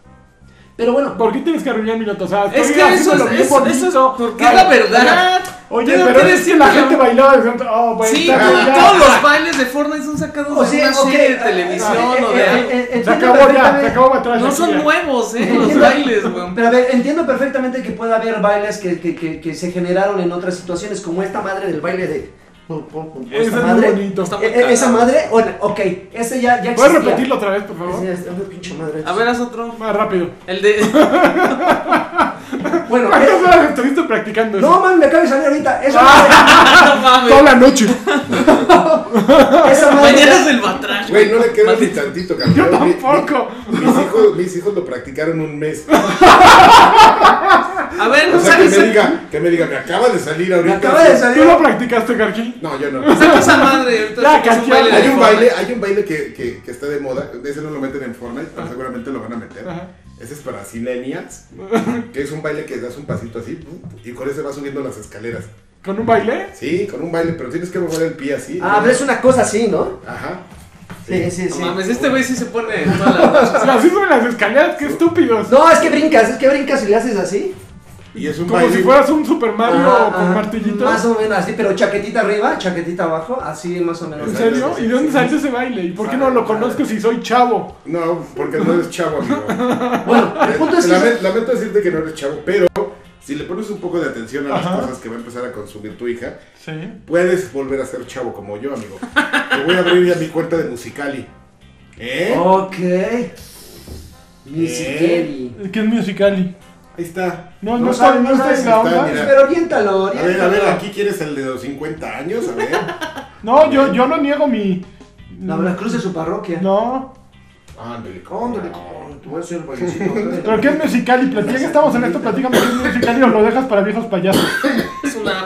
Pero bueno, ¿Por qué tienes que arruinar mi nota? O sea, Es que eso es, bien eso, eso es bonito. porque Ay, es la verdad. Oye, Tengo pero es que la gente bailaba diciendo, oh, güey, Sí, está todos los bailes de Fortnite son sacados o de sea, una ok, serie de eh, televisión eh, o de eh, algo. eh, Se acabó ya, se perfectamente- acabó atrás. No son nuevos, ¿eh? Los bailes, güey. Pero a ver, entiendo perfectamente que puede haber bailes que, que, que, que se generaron en otras situaciones, como esta madre del baile de. Es muy madre. bonito. Está muy Eh, eh, Esa madre, bueno, ok, ese ya, ya ¿Puedes repetirlo otra vez, por favor? Ya está, una pinche madre. A ver, haz otro. Más rápido. El de. Bueno, ¿Cuántas eh, estuviste practicando eso? no man, me acaba de salir ahorita. Esa no mames. Toda la noche. madre, esa madre Mañana ya- es el batrash. Güey, no le queda ni tantito, Yo campeón. Mi- tampoco. mi- Mis hijos, mis hijos lo practicaron un mes. A ver, O sea, que me diga, que me diga, me acaba de salir ahorita. Me acaba de ¿Tú salir. lo practicaste, Garqui? No, yo no. saca esa madre. Un canción. baile Hay un baile, hay un baile que, que, que está de moda. De ese no lo meten en Fortnite, pero seguramente lo van a meter. Ajá. Ese es para Silenials, que es un baile que das un pasito así y con ese vas subiendo las escaleras. ¿Con un baile? Sí, con un baile, pero tienes que mover el pie así. Ah, pero es una cosa así, ¿no? Ajá. Sí, sí, No sí. mames, este güey sí se pone las suben las escaleras, qué estúpidos. No, es que brincas, es que brincas y le haces así. Y es un Como baile. si fueras un Super Mario Ajá, con ajá. martillitos. Más o menos así, pero chaquetita arriba, chaquetita abajo, así más o menos. ¿En serio? ¿Y de dónde salió ese baile? ¿Y por qué no lo conozco si soy chavo? No, porque no eres chavo, amigo. Bueno, el punto es que... Lamen- Lamento decirte que no eres chavo, pero si le pones un poco de atención a las Ajá. cosas que va a empezar a consumir tu hija, Sí. puedes volver a ser chavo como yo, amigo. Te voy a abrir ya mi cuenta de Musicali. ¿Eh? Ok. ¿Eh? Kelly. ¿Qué es Musicali? Ahí está. No, No no, sabe, estoy, no sabe en la está, onda. Pero oriéntalo, A ver, oriéntalo. a ver, aquí quieres el de los 50 años, a ver. No, yo, yo no niego mi. La Veracruz de su parroquia. No. Ándale, cabrón, te voy a bailecito. ¿Pero qué es Musicali? Platica, ya que estamos en esto, platícame qué es Musicali o lo dejas para viejos payasos. Es una.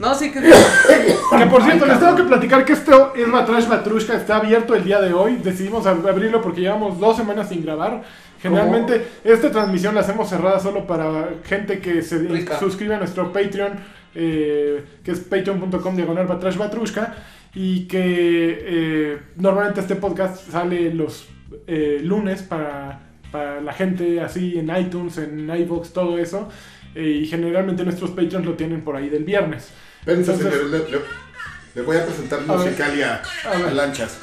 No, sí que. Que por cierto, les tengo que platicar que esto es Batrash Batrushka, está abierto el día de hoy. Decidimos ab- abrirlo porque llevamos dos semanas sin grabar. Generalmente esta transmisión la hacemos cerrada solo para gente que se Rica. suscribe a nuestro Patreon, eh, que es patreon.com diagonal Batrash Batrushka. Y que eh, normalmente este podcast sale los eh, lunes para, para la gente así en iTunes, en iVoox, todo eso. eh, y generalmente nuestros patrons lo tienen por ahí del viernes. Entonces- señores, le, le- le voy a presentar A ver. Musicalia A ver. a lanchas.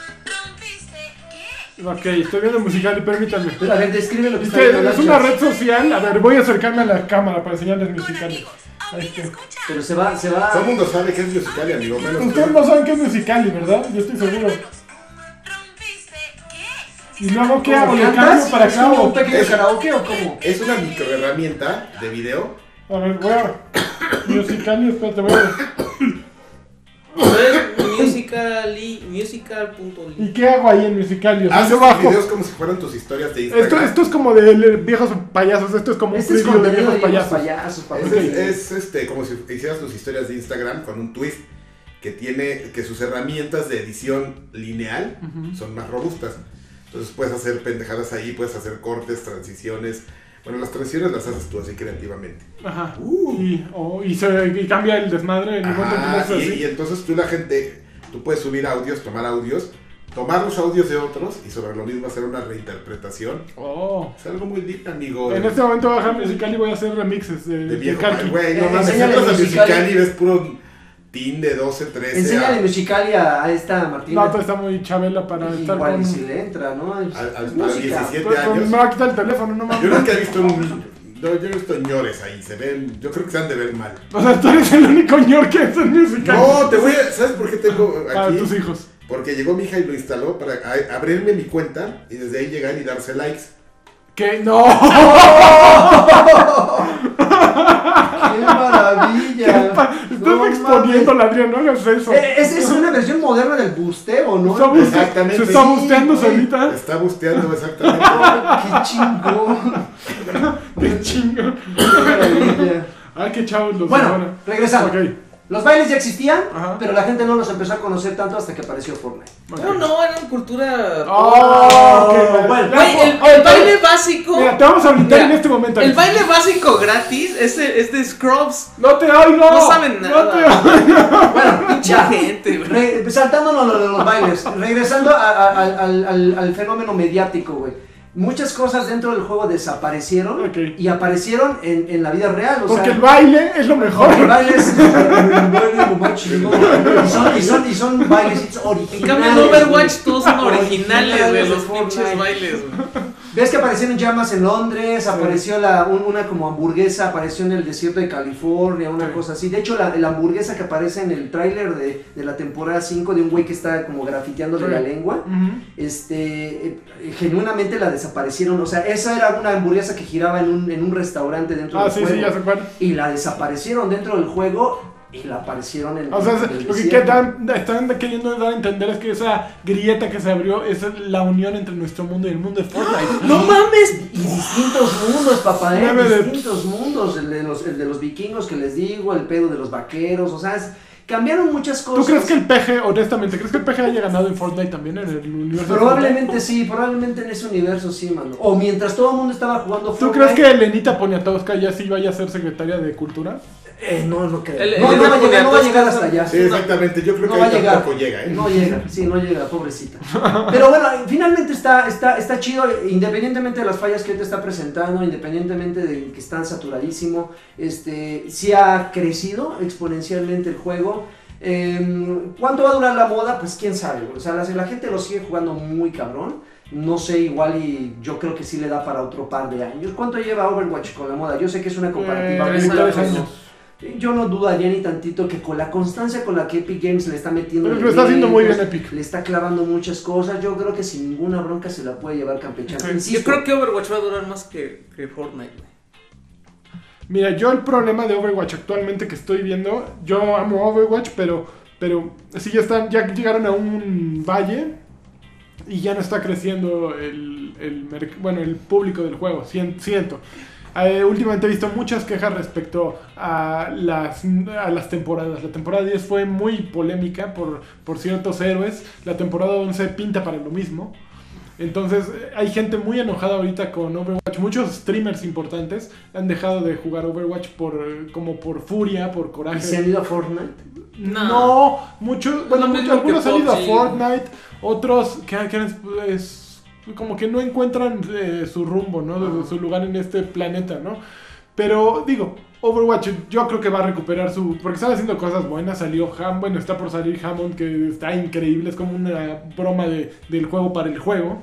Ok, estoy viendo musical y permítanme. A ver, describe lo que está Dice, viendo es una red social. A ver, voy a acercarme a la cámara para enseñarles musical. Ahí está. Pero se va, se va. Todo el mundo sabe que es Musicalia, amigo. Menos Ustedes tú. no saben qué es Musicali, ¿verdad? Yo estoy seguro. ¿Y luego qué hago? ¿Cómo ¿Le cambio para ¿Es acá o un pequeño Es- karaoke o cómo? Es una microherramienta de video. A ver, voy a... Musicali, espérate, voy a... Musically, musical.ly. ¿Y qué hago ahí en Musicali? O sea, Haces yo bajo... videos como si fueran tus historias de Instagram. Esto, esto es como de viejos payasos, esto es como un Este es preview de viejos payasos. payasos. Es, es- es, este, como si hicieras tus historias de Instagram con un twist que tiene que sus herramientas de edición lineal Ujú. son más robustas. Entonces puedes hacer pendejadas ahí, puedes hacer cortes, transiciones. Bueno, las transiciones las haces tú así creativamente. Ajá. Uh. Y, o- y se y cambia el desmadre en Ajá, y, así. y entonces tú la gente, tú puedes subir audios, tomar audios, tomar los audios de otros y sobre lo mismo hacer una reinterpretación. Oh. Es algo muy lindo, amigo. En este momento voy a bajar Musicali y voy a hacer remixes de, de de viejo, güey, no Eh, mames, entras a Musical.ly. musical y ves puro teen de 12, 13. Enséñale a- Musical.ly a, a esta Martina. No, está muy chabela para estar Igual con... y si le entra, ¿no? Es para música. 17 Pues, años. me va a quitar el teléfono, no mames. Yo nunca he visto un. No, yo he visto ñores ahí, se ven. Yo creo que se han de ver mal. O sea, tú eres el único ñor que es en Musicali. No, te voy a. ¿Sabes por qué tengo Para aquí? tus hijos. Porque llegó mi hija y lo instaló para a- abrirme mi cuenta y desde ahí llegar y darse likes. ¿Qué? ¡No! ¡Qué maravilla! Estás No exponiendo, mames. Adrián, no hagas eso. Eh, Es, es una versión moderna del busteo, ¿no? Está Exactamente. Se está Sí, busteando solita. Está busteando exactamente. ¡Qué chingón! Qué chingo. ¡Qué maravilla! Ah, qué chavos los Bueno, ahora. regresando. Los bailes ya existían, Ajá. pero la gente no los empezó a conocer tanto hasta que apareció Fortnite. No, no, era una cultura. Oh, bueno. el, baile básico. Mira, te vamos a gritar en este momento. El baile básico gratis es de, es de Scrubs. No te oigo. No saben No nada. te oigo. Bueno, Pinche ya. gente, güey. Saltándonos lo de los bailes, regresando a- a- al, al- al- al fenómeno mediático, güey. Muchas cosas dentro del juego desaparecieron y aparecieron en, en la vida real. O Porque sea, el baile es lo mejor. el baile es el baile más. Y son, y son, y son bailes originales. En cambio, en Overwatch todos son originales, güey, los pinches bailes, güey. Ves que aparecieron llamas en Londres, apareció la, un- una como hamburguesa, apareció en el desierto de California, una Sí. cosa así. De hecho, la, la hamburguesa que aparece en el tráiler de, de la temporada 5 de un güey que está como grafiteándole Sí. la lengua, este, eh, genuinamente la desaparecieron. O sea, esa era una hamburguesa que giraba en un, en un restaurante dentro Ah, del sí, juego. sí, ya se. Y la desaparecieron dentro del juego y la aparecieron en, O sea, en el lo que desierto. dan- están queriendo dar a entender es que esa grieta que se abrió es la unión entre nuestro mundo y el mundo de Fortnite. ¡No mames! Y distintos mundos, papá, ¿eh? Distintos mundos. El de, los, el de los vikingos que les digo, el pedo de los vaqueros. O sea, es- cambiaron muchas ¿Tú cosas. crees que el PG, honestamente, crees que el PG haya ganado en Fortnite también en el universo? de Probablemente sí, probablemente en ese universo sí, mano. O mientras todo el mundo estaba jugando ¿Tú Fortnite. crees que Elenita Poniatowska ya sí vaya a ser secretaria de cultura? Eh, no, no creo. El- no, el no va a llegar, no va a Poniatowska llegar hasta allá. Sí, exactamente. Yo creo No que va a ahí llegar. tampoco llega, ¿eh? No llega, sí, no llega, pobrecita. Pero bueno, finalmente está, está, está chido, independientemente de las fallas que te está presentando, independientemente de que está saturadísimo, este, sí ha crecido exponencialmente el juego. Eh, ¿Cuánto va a durar la moda? Pues quién sabe, o sea, la, la gente lo sigue jugando muy cabrón. No sé, igual y yo creo que sí le da para otro par de años. ¿Cuánto lleva Overwatch con la moda? Yo sé que es una comparativa Eh, tres años. Yo no dudaría ni tantito que con la constancia con la que Epic Games le está metiendo. Pero lo está haciendo muy bien Epic. Le está clavando muchas cosas. Yo creo que sin ninguna bronca se la puede llevar campechano. Sí. Insisto, Yo creo que Overwatch va a durar más que, que Fortnite. Mira, yo el problema de Overwatch actualmente que estoy viendo, yo amo Overwatch, pero, pero sí ya están, ya llegaron a un valle y ya no está creciendo el, el bueno, el público del juego, sien- siento. Eh, últimamente he visto muchas quejas respecto a las, a las temporadas. La temporada 10 fue muy polémica por, por ciertos héroes. La temporada 11 pinta para lo mismo. Entonces eh, hay gente muy enojada ahorita con Overwatch. Muchos streamers importantes han dejado de jugar Overwatch por como por furia, por ¿Y coraje. se han ido a Fortnite? No. No, muchos, bueno, muchos- algunos que han ido a. Fortnite, otros que, que es como que no encuentran eh, su rumbo, ¿no? Su lugar en este planeta, ¿no? Pero digo, Overwatch yo creo que va a recuperar su... Porque están haciendo cosas buenas, salió Ham, bueno, está por salir Hammond que está increíble, es como una broma de, del juego para el juego.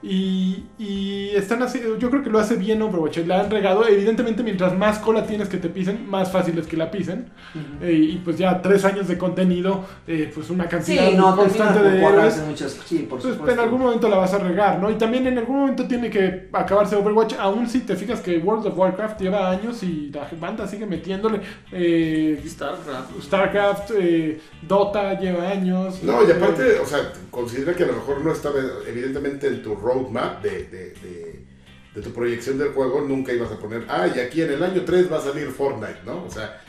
Y, y están haciendo, yo creo que lo hace bien Overwatch, la han regado, evidentemente mientras más cola tienes que te pisen, más fácil es que la pisen. Eh, y pues ya tres años de contenido, eh, pues una cantidad Sí, no, constante de héroes. muchas, sí, por Pues supuesto. en algún momento la vas a regar, ¿no? Y también en algún momento tiene que acabarse Overwatch, aún si te fijas que World of Warcraft lleva años y la banda sigue metiéndole. Eh, StarCraft. StarCraft, eh, Dota lleva años. No, y aparte, o sea, considera que a lo mejor no estaba evidentemente en tu roadmap de, de, de, de tu proyección del juego, nunca ibas a poner, ah, y aquí en el año 3 va a salir Fortnite, ¿no? O sea,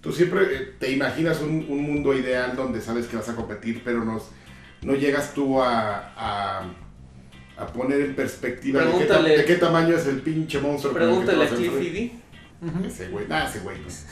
tú siempre eh, te imaginas un, un mundo ideal donde sabes que vas a competir, pero no, no llegas tú a, a, a poner en perspectiva de qué, de qué tamaño es el pinche monstruo. Pregúntale a. D. Ese güey, ah, ese güey, pues.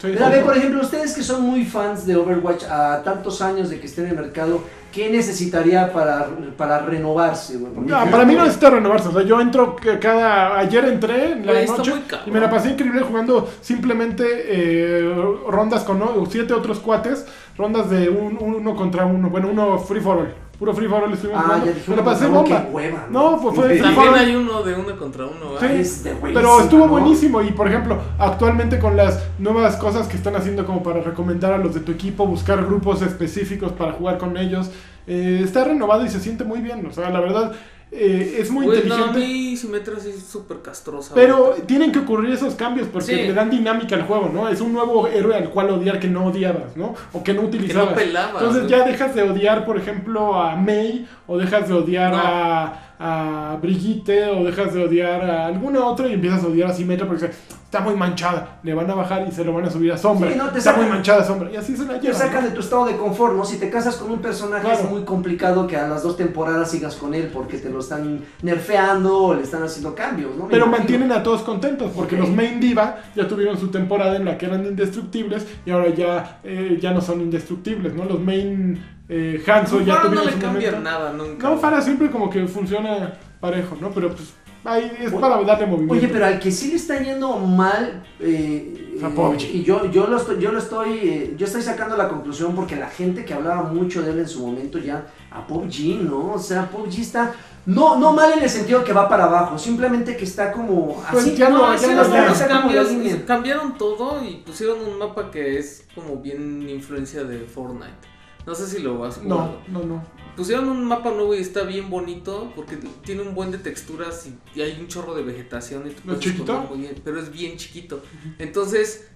Sí, Pero a ver, por ejemplo, ustedes que son muy fans de Overwatch a tantos años de que esté en el mercado, ¿qué necesitaría para, para renovarse? No, para mí no necesita renovarse. O sea, yo entro que cada. Ayer entré en la noche y me la pasé increíble jugando simplemente eh, rondas con ¿no? siete otros cuates. Rondas de un, uno contra uno. Bueno, uno free for all. Puro free for all estuvimos Ah, jugando. ya dije Me la pasé bomba. hueva, No, pues fue free También all. hay uno de uno contra uno, Sí, ¿verdad? Es de Pero estuvo ¿no? buenísimo y por ejemplo, actualmente con las nuevas cosas que están haciendo como para recomendar a los de tu equipo, buscar grupos específicos para jugar con ellos, eh, está renovado y se siente muy bien. O sea, la verdad, eh, es muy Güey, no, a inteligente. mí Symmetra es súper castrosa. Pero tienen que ocurrir esos cambios porque Sí. le dan dinámica al juego, ¿no? Es un nuevo héroe al cual odiar que no odiabas, ¿no? O que no utilizabas. pelabas, Entonces ¿no? ya dejas de odiar, por ejemplo, a May, o dejas de odiar No. a, a Brigitte, o dejas de odiar a alguna otra y empiezas a odiar a Symmetra porque está muy manchada. Le van a bajar y se lo van a subir a Sombra. Sí, no, te está muy manchada Sombra. Y así se la Te llevan. sacan ¿no? de tu estado de confort, ¿no? Si te casas con un personaje Claro. es muy complicado que a las dos temporadas sigas con él porque te lo están nerfeando o le están haciendo cambios, ¿no? Me Pero imagino. mantienen a todos contentos porque los main diva ya tuvieron su temporada en la que eran indestructibles y ahora ya, eh, ya no son indestructibles, ¿no? Los main eh, Hanzo No, ya no le cambia momento. nada nunca. No, Farah siempre como que funciona parejo, ¿no? Pero pues ahí es Oye- para darle movimiento. Oye, pero al que sí le está yendo mal, eh, A eh, y yo, yo lo estoy, yo lo estoy, eh, yo estoy sacando la conclusión porque la gente que hablaba mucho de él en su momento ya a PUBG, ¿no? O sea, PUBG está, no, no mal en el sentido que va para abajo, simplemente que está como Pues ya no- No, ya no ya. unos está cambios, cambiaron todo y pusieron un mapa que es como bien influencia de Fortnite. No sé si lo has jugado. No, no, no. Pusieron un mapa nuevo y está bien bonito porque tiene un buen de texturas y, y hay un chorro de vegetación y tú ¿Lo puedes chiquito? esconder muy bien, pero es bien chiquito. Entonces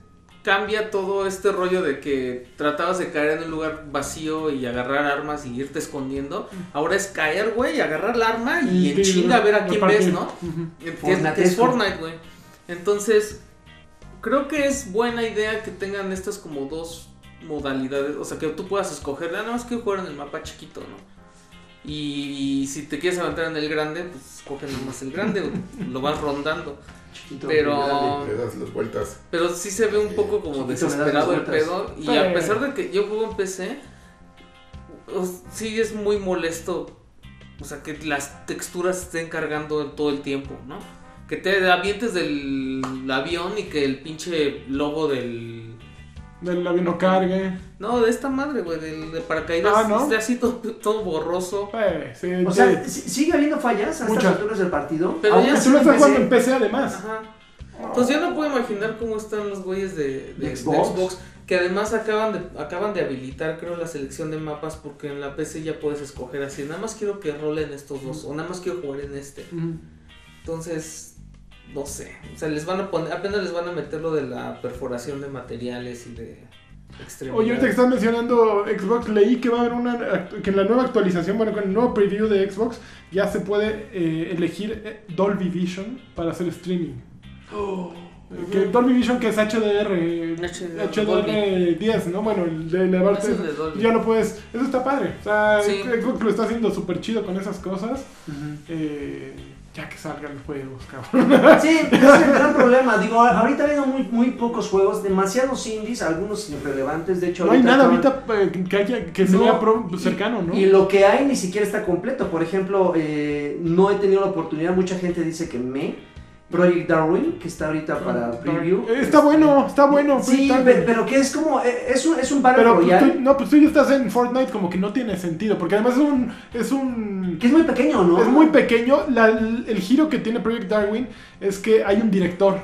cambia todo este rollo de que tratabas de caer en un lugar vacío y agarrar armas y irte escondiendo. Ahora es caer, güey, agarrar la arma y, en chinga a ver a quién ves, ¿no? Que es, es es Fortnite, güey. Entonces, creo que es buena idea que tengan estas como dos modalidades. O sea, que tú puedas escoger, "Ah, nada más quiero jugar en el mapa chiquito, ¿no? Y, si te quieres aventar en el grande, pues escoge nomás el grande, lo vas rondando. Chiquito, Pero- grande. Le das las vueltas. Pero sí se ve un poco como Chiquito, desesperado el pedo. Y Sí. a pesar de que yo juego en PC, os- sí es muy molesto. O sea, que las texturas estén cargando todo el tiempo, ¿no? Que te avientes del avión y que el pinche logo del. Del avión no cargue. No, de esta madre, güey, del de paracaídas. Ah, ¿no? esté así todo, todo borroso. Eh, sí, O sí. sea, ¿sí- ¿sigue habiendo fallas a estas alturas del partido? Pero Aún ya PC. jugando en PC además. Ajá. Entonces yo no puedo imaginar cómo están los güeyes de, de- ¿De de Xbox? Que además acaban de, acaban de habilitar creo la selección de mapas porque en la PC ya puedes escoger así, nada más quiero que rolen estos dos o nada más quiero jugar en este. Entonces, no sé, o sea, les van a poner, apenas les van a meter lo de la perforación de materiales y de. Oye, ahorita que estás mencionando Xbox, leí que va a haber una que en la nueva actualización, bueno, con el nuevo preview de Xbox, ya se puede eh, elegir eh, Dolby Vision para hacer streaming. Que Dolby Vision que es HDR, HDR, HDR 10, ¿no? Bueno, el de es de Dolby. ya lo puedes, eso está padre. O sea, Sí. Xbox lo está haciendo súper chido con esas cosas. Eh, ya que salgan los juegos, cabrón. Sí, ese es el gran problema. Digo, ahorita ha habido muy, muy pocos juegos, demasiados indies, algunos irrelevantes. De hecho, No hay nada ahorita eh, que, haya, que se No, vea pro- y- cercano, ¿no? Y lo que hay ni siquiera está completo. Por ejemplo, eh, no he tenido la oportunidad. Mucha gente dice que me. Project Darwin, que está ahorita para preview. Eh, Está bueno, está bueno. Sí, pero que es como. eh, Es un, es un Battle Pero pues, tú, no, pues tú ya estás en Fortnite como que no tiene sentido, porque además es un... Es un que es muy pequeño, ¿no? Es muy pequeño. La- el giro que tiene Project Darwin es que hay un director.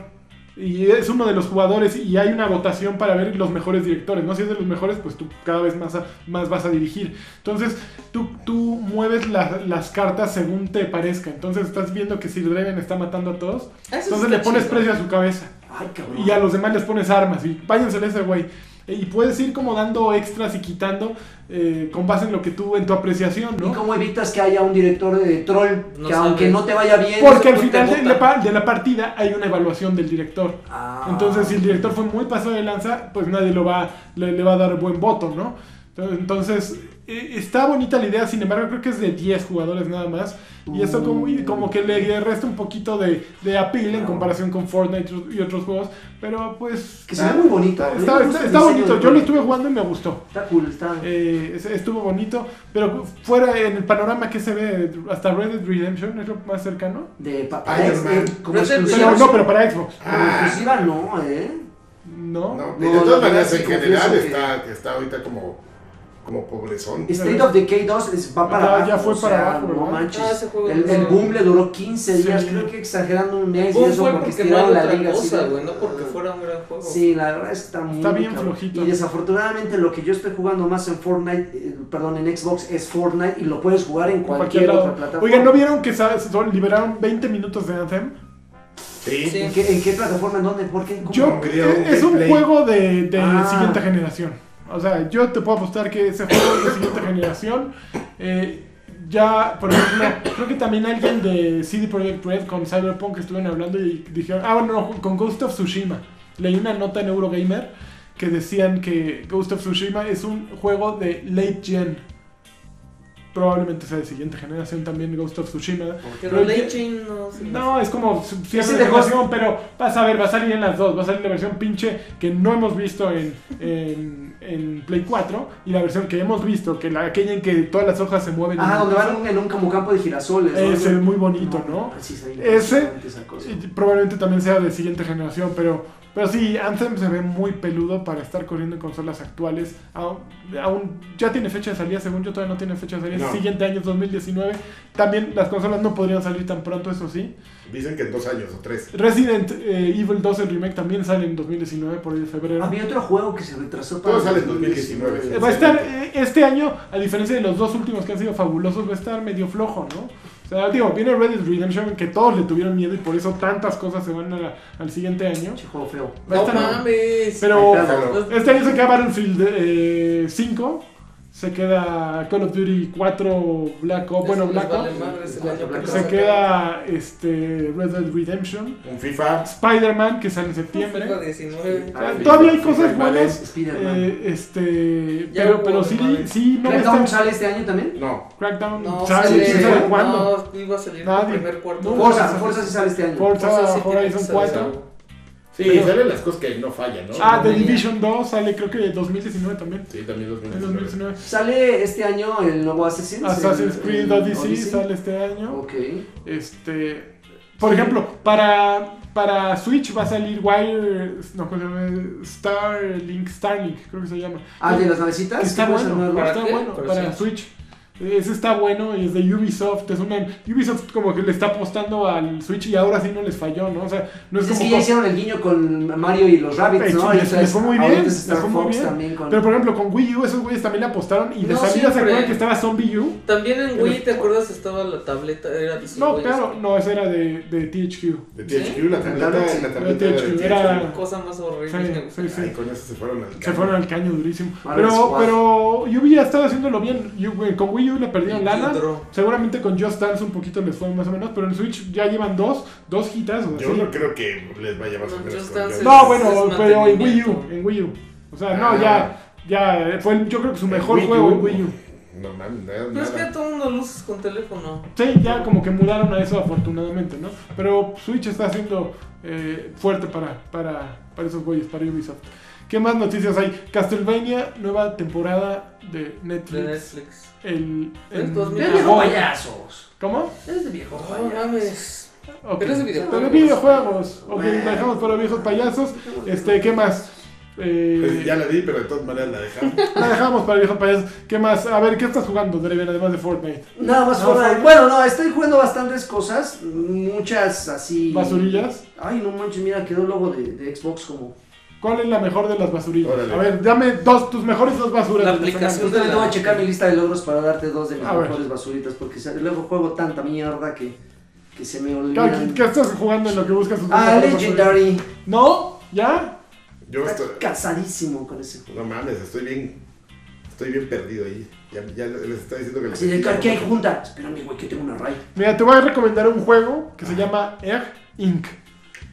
Y es uno de los jugadores y hay una votación para ver los mejores directores. ¿no? Si es de los mejores, pues tú cada vez más, a- más vas a dirigir. Entonces, tú, tú mueves la- las cartas según te parezca. Entonces, estás viendo que Sir Draven está matando a todos. Eso Entonces, le pones chido. precio a su cabeza. Ay, cabrón. Y a los demás les pones armas. Y váyanse a ese güey. Y puedes ir como dando extras y quitando eh, con base en lo que tú, en tu apreciación, ¿Y ¿no? cómo evitas que haya un director de troll No que aunque sabes. no te vaya bien... Porque al no te final la, de la partida hay una evaluación del director. Ah. Entonces, si el director fue muy pasado de lanza, pues nadie lo va, le, le va a dar buen voto, ¿no? Entonces, eh, está bonita la idea, sin embargo, creo que es de 10 jugadores nada más. Y eso como, y como que le resta un poquito de, de appeal en comparación con Fortnite y otros juegos. Pero pues... Que se ve muy bonito. Está, mí está- está bonito, yo lo estuve jugando y me gustó. Está cool, está... Eh, es- estuvo bonito, pero fuera en el panorama que se ve, hasta Red Dead Redemption es lo más cercano. De para- eh, Dead exclusiva. Pero no, pero para Xbox. Como Ah. exclusiva no, ¿eh? No. No, No, de todas maneras, en general está, está ahorita como, como pobrezón. State of Decay 2 es- va para Ya- abajo. ya fue o para sea, abajo, No manches. Ah, ese juego el, boom le duró 15 días, Sí. creo que exagerando un mes. Boom y eso fue porque porque no la otra liga. así cosa, de- güey, no porque fuera un gran juego. Sí, la verdad está muy Está bien cabrón. flojito. Y desafortunadamente lo que yo estoy jugando más en Fortnite, eh, perdón, en Xbox es Fortnite y lo puedes jugar en cualquier, otra plataforma. Oigan, ¿no vieron que liberaron 20 minutos de Anthem? Sí. Sí. ¿En qué, en qué plataforma? ¿En dónde? ¿Por qué? ¿Cómo? Yo, un es un juego de, de Ah. siguiente generación. O sea, yo te puedo apostar que ese juego es de siguiente generación. Eh, ya, por ejemplo, creo que también alguien de CD Projekt Red con Cyberpunk estuvieron hablando y dijeron, ah, bueno, no, con Ghost of Tsushima. Leí una nota en Eurogamer que decían que Ghost of Tsushima es un juego de late gen. Probablemente sea de siguiente generación también Ghost of Tsushima. Pero Late Chain no No, es como cierta de generación, pero vas a ver, va a salir en las dos. Va a salir la versión pinche que no hemos visto en, en, en Play 4 y la versión que hemos visto, que la, aquella en que todas las hojas se mueven. Ah, en- donde van en un como campo de girasoles. ¿no? Ese es muy bonito, ¿no? Sí, está bien Ese- Probablemente también sea de siguiente generación, pero, pero sí, Anthem se ve muy peludo para estar corriendo en consolas actuales. Aún, aún ya tiene fecha de salida, según yo todavía no tiene fecha de salida. No. Siguiente año, 2019. También las consolas no podrían salir tan pronto, eso sí. Dicen que en dos años o tres. Resident eh, Evil 2 el remake también sale en 2019 por ahí de febrero. Había otro juego que se retrasó para Todo sale en 2019. Eh, Va a estar eh, este año, a diferencia de los dos últimos que han sido fabulosos, va a estar medio flojo, ¿no? O sea, digo, viene Red Dead Redemption que todos le tuvieron miedo y por eso tantas cosas se van la- al siguiente año. Pinche juego feo. Va a No estar- mames. Pero Ay, claro. este año se queda Battlefield eh, 5, se queda Call of Duty 4 Black Ops, bueno, Black Ops, se queda este, Red Dead Redemption, Un FIFA. Spider-Man que sale en septiembre. FIFA 19. O sea, Ah, todavía hay cosas FIFA, buenas. Eh, este, Ya pero, pero sí, sí, no ¿Crackdown está- sale este año también? No. Crackdown No, sale, sale, no, iba a salir Nadie. el primer cuarto. No, Forza, Forza. Forza sí sale este año. Forza sí Horizon salir 4. Sí, Pero- salen las cosas que no fallan, ¿no? Ah, The. Division 2 sale creo que de 2019 también. Sí, también En 2019. 2019. Sale este año el nuevo Assassin's Assassin's el- Creed el Odyssey sale este año. Ok. Este, por ejemplo, para para Switch va a salir Wire, no, ¿cómo se llama? Starlink, Starlink, creo que se llama. Ah, de las navecitas. Que está ¿Qué puede ser bueno, está bueno Para para Switch. Ese está bueno y es de Ubisoft. Es una, Ubisoft como que le está apostando al Switch y ahora sí no les falló, ¿no? O sea, no es Es como. que ya hicieron el guiño con Mario y los Rabbits, ¿no? les- les es- fue muy bien, es les fue muy bien. también con- Pero por ejemplo, con Wii U esos güeyes también le apostaron y de No, salida se acuerdan que estaba Zombie U. También en Wii, ¿te acuerdas? Estaba la tableta, era de No, claro, no, esa era de, de THQ. De THQ, la tableta, la sí. tableta La era THQ, de era- Qué cosa más horrible. Sí, sí, sí. Ay, con eso se fueron al Se caño. fueron al caño durísimo. Pero, pero Ubi ha estado haciéndolo bien. Con Wii Wii U le perdieron lana. Seguramente con Just Dance un poquito les fue más o menos, pero en Switch ya llevan dos, dos hitas. o Yo no creo que les vaya más o No, menos No, bueno, pero en Wii U, en Wii U. O sea, no, Ah. ya, ya fue yo creo que su mejor Wii juego en Wii U. No mames, nada. Pero es que todo el mundo lo usas con teléfono. Sí, ya como que mudaron a eso afortunadamente, ¿no? Pero Switch está haciendo eh, fuerte para, para, para esos güeyes, para Ubisoft. ¿Qué más noticias hay? Castlevania, nueva temporada de De Netflix. Netflix. El, Es en- 2000. Es viejo agosto. payasos. ¿Cómo? Es de viejo No payasos. mames. Ok. Pero es de videojuegos. Pero videojuegos. Ok, Bueno. la dejamos para viejos payasos. Este, ¿qué más? Eh, Pues ya la di, pero de todas maneras la dejamos. la dejamos para viejos payasos. ¿Qué más? A ver, ¿qué estás jugando, Dreven, además de Fortnite? Nada más No, Fortnite. Fortnite. Bueno, no, estoy jugando bastantes cosas. Muchas así. ¿Basurillas? Ay, no manches, mira, quedó el logo de, de Xbox como. ¿Cuál es la mejor de las basurillas? Órale. A ver, dame dos, tus mejores dos basuras. La aplicación te voy a checar mi lista de logros para darte dos de mis A ver. mejores basuritas. Porque luego juego tanta mierda que, que se me ¿Qué, olvidan. qué estás jugando en lo que buscas Ah? Legendary. ¿No? ¿Ya? Yo Está estoy. cansadísimo con ese juego. No mames, estoy bien. Estoy bien perdido ahí. Ya, ya les está diciendo que les Así de que aquí hay junta. Espérame, güey, que tengo una raid. Mira, te voy a recomendar un juego que se llama Egg Inc.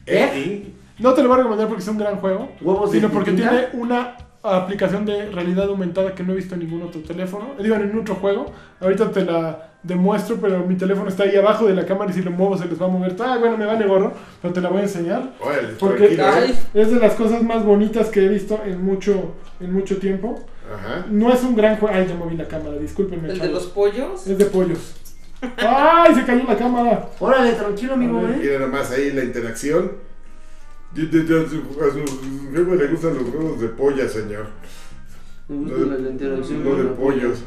¿Eh? No te lo voy a recomendar porque es un gran juego, Huevos sino porque tinta. tiene una aplicación de realidad aumentada que no he visto en ningún otro teléfono. Digo, en ningún otro juego. Ahorita te la demuestro, pero mi teléfono está ahí abajo de la cámara y si lo muevo se les va a mover. Ah, bueno, me vale gorro, pero te la voy a enseñar. Órale, Porque ¿eh? Ay, es de las cosas más bonitas que he visto en mucho, en mucho tiempo. Ajá. No es un gran juego. Ay, ya moví la cámara, discúlpenme. el de los pollos. Es de pollos. ¡Ay! Se cayó la cámara. Órale, tranquilo, amigo, ¿eh? Mira nomás ahí la interacción. Su jefe le gustan los huevos de polla, señor. Me No gusta de, la interacción. no de pollos.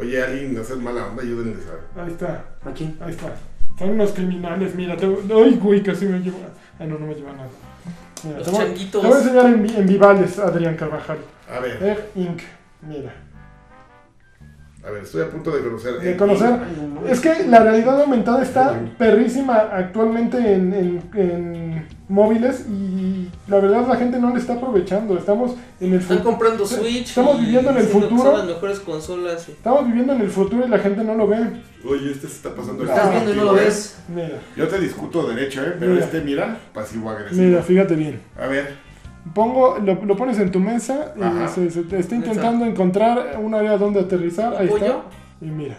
Oye, alguien, no seas mala onda, ayúdenles a. Ahí está, ¿A quién? ahí está. Son unos criminales, mira. Te... Ay, güey, casi me lleva. Ah, no, no me lleva nada. Mira, Los te, voy, changuitos. te voy a enseñar en, en Vivales, Adrián Carvajal. A ver, Egg Inc. Mira. a ver, estoy a punto de conocer. De conocer. Es que la realidad aumentada está perrísima actualmente en, en- en móviles y la verdad la gente no le está aprovechando. Estamos en el Están futuro. comprando Switch. Estamos viviendo en el futuro. Son las mejores consolas. y- Estamos viviendo en el futuro y la gente no lo ve. Oye, este se está pasando el Estás viendo y no lo ¿eh? ves. Mira, Yo te discuto derecho, ¿eh? Pero Mira. este, mira, pasivo agresivo. mira, fíjate bien. A ver, Pongo, lo, lo pones en tu mesa y se, se te está Mesa. intentando encontrar un área donde aterrizar. ¿Un Ahí está. Y mira.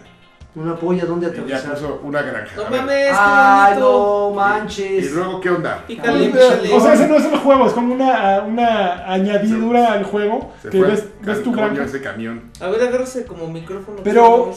Una polla, ¿dónde y ya aterrizar? puso una granja. No mames, ¡Ay, no manches! ¿Y luego qué onda? Pícale, pícale. O sea, ese no es el juego, es como una, una añadidura al juego Se que fue ves, ves tu granja. ese camión. A ver, agárrese como micrófono. Pero-.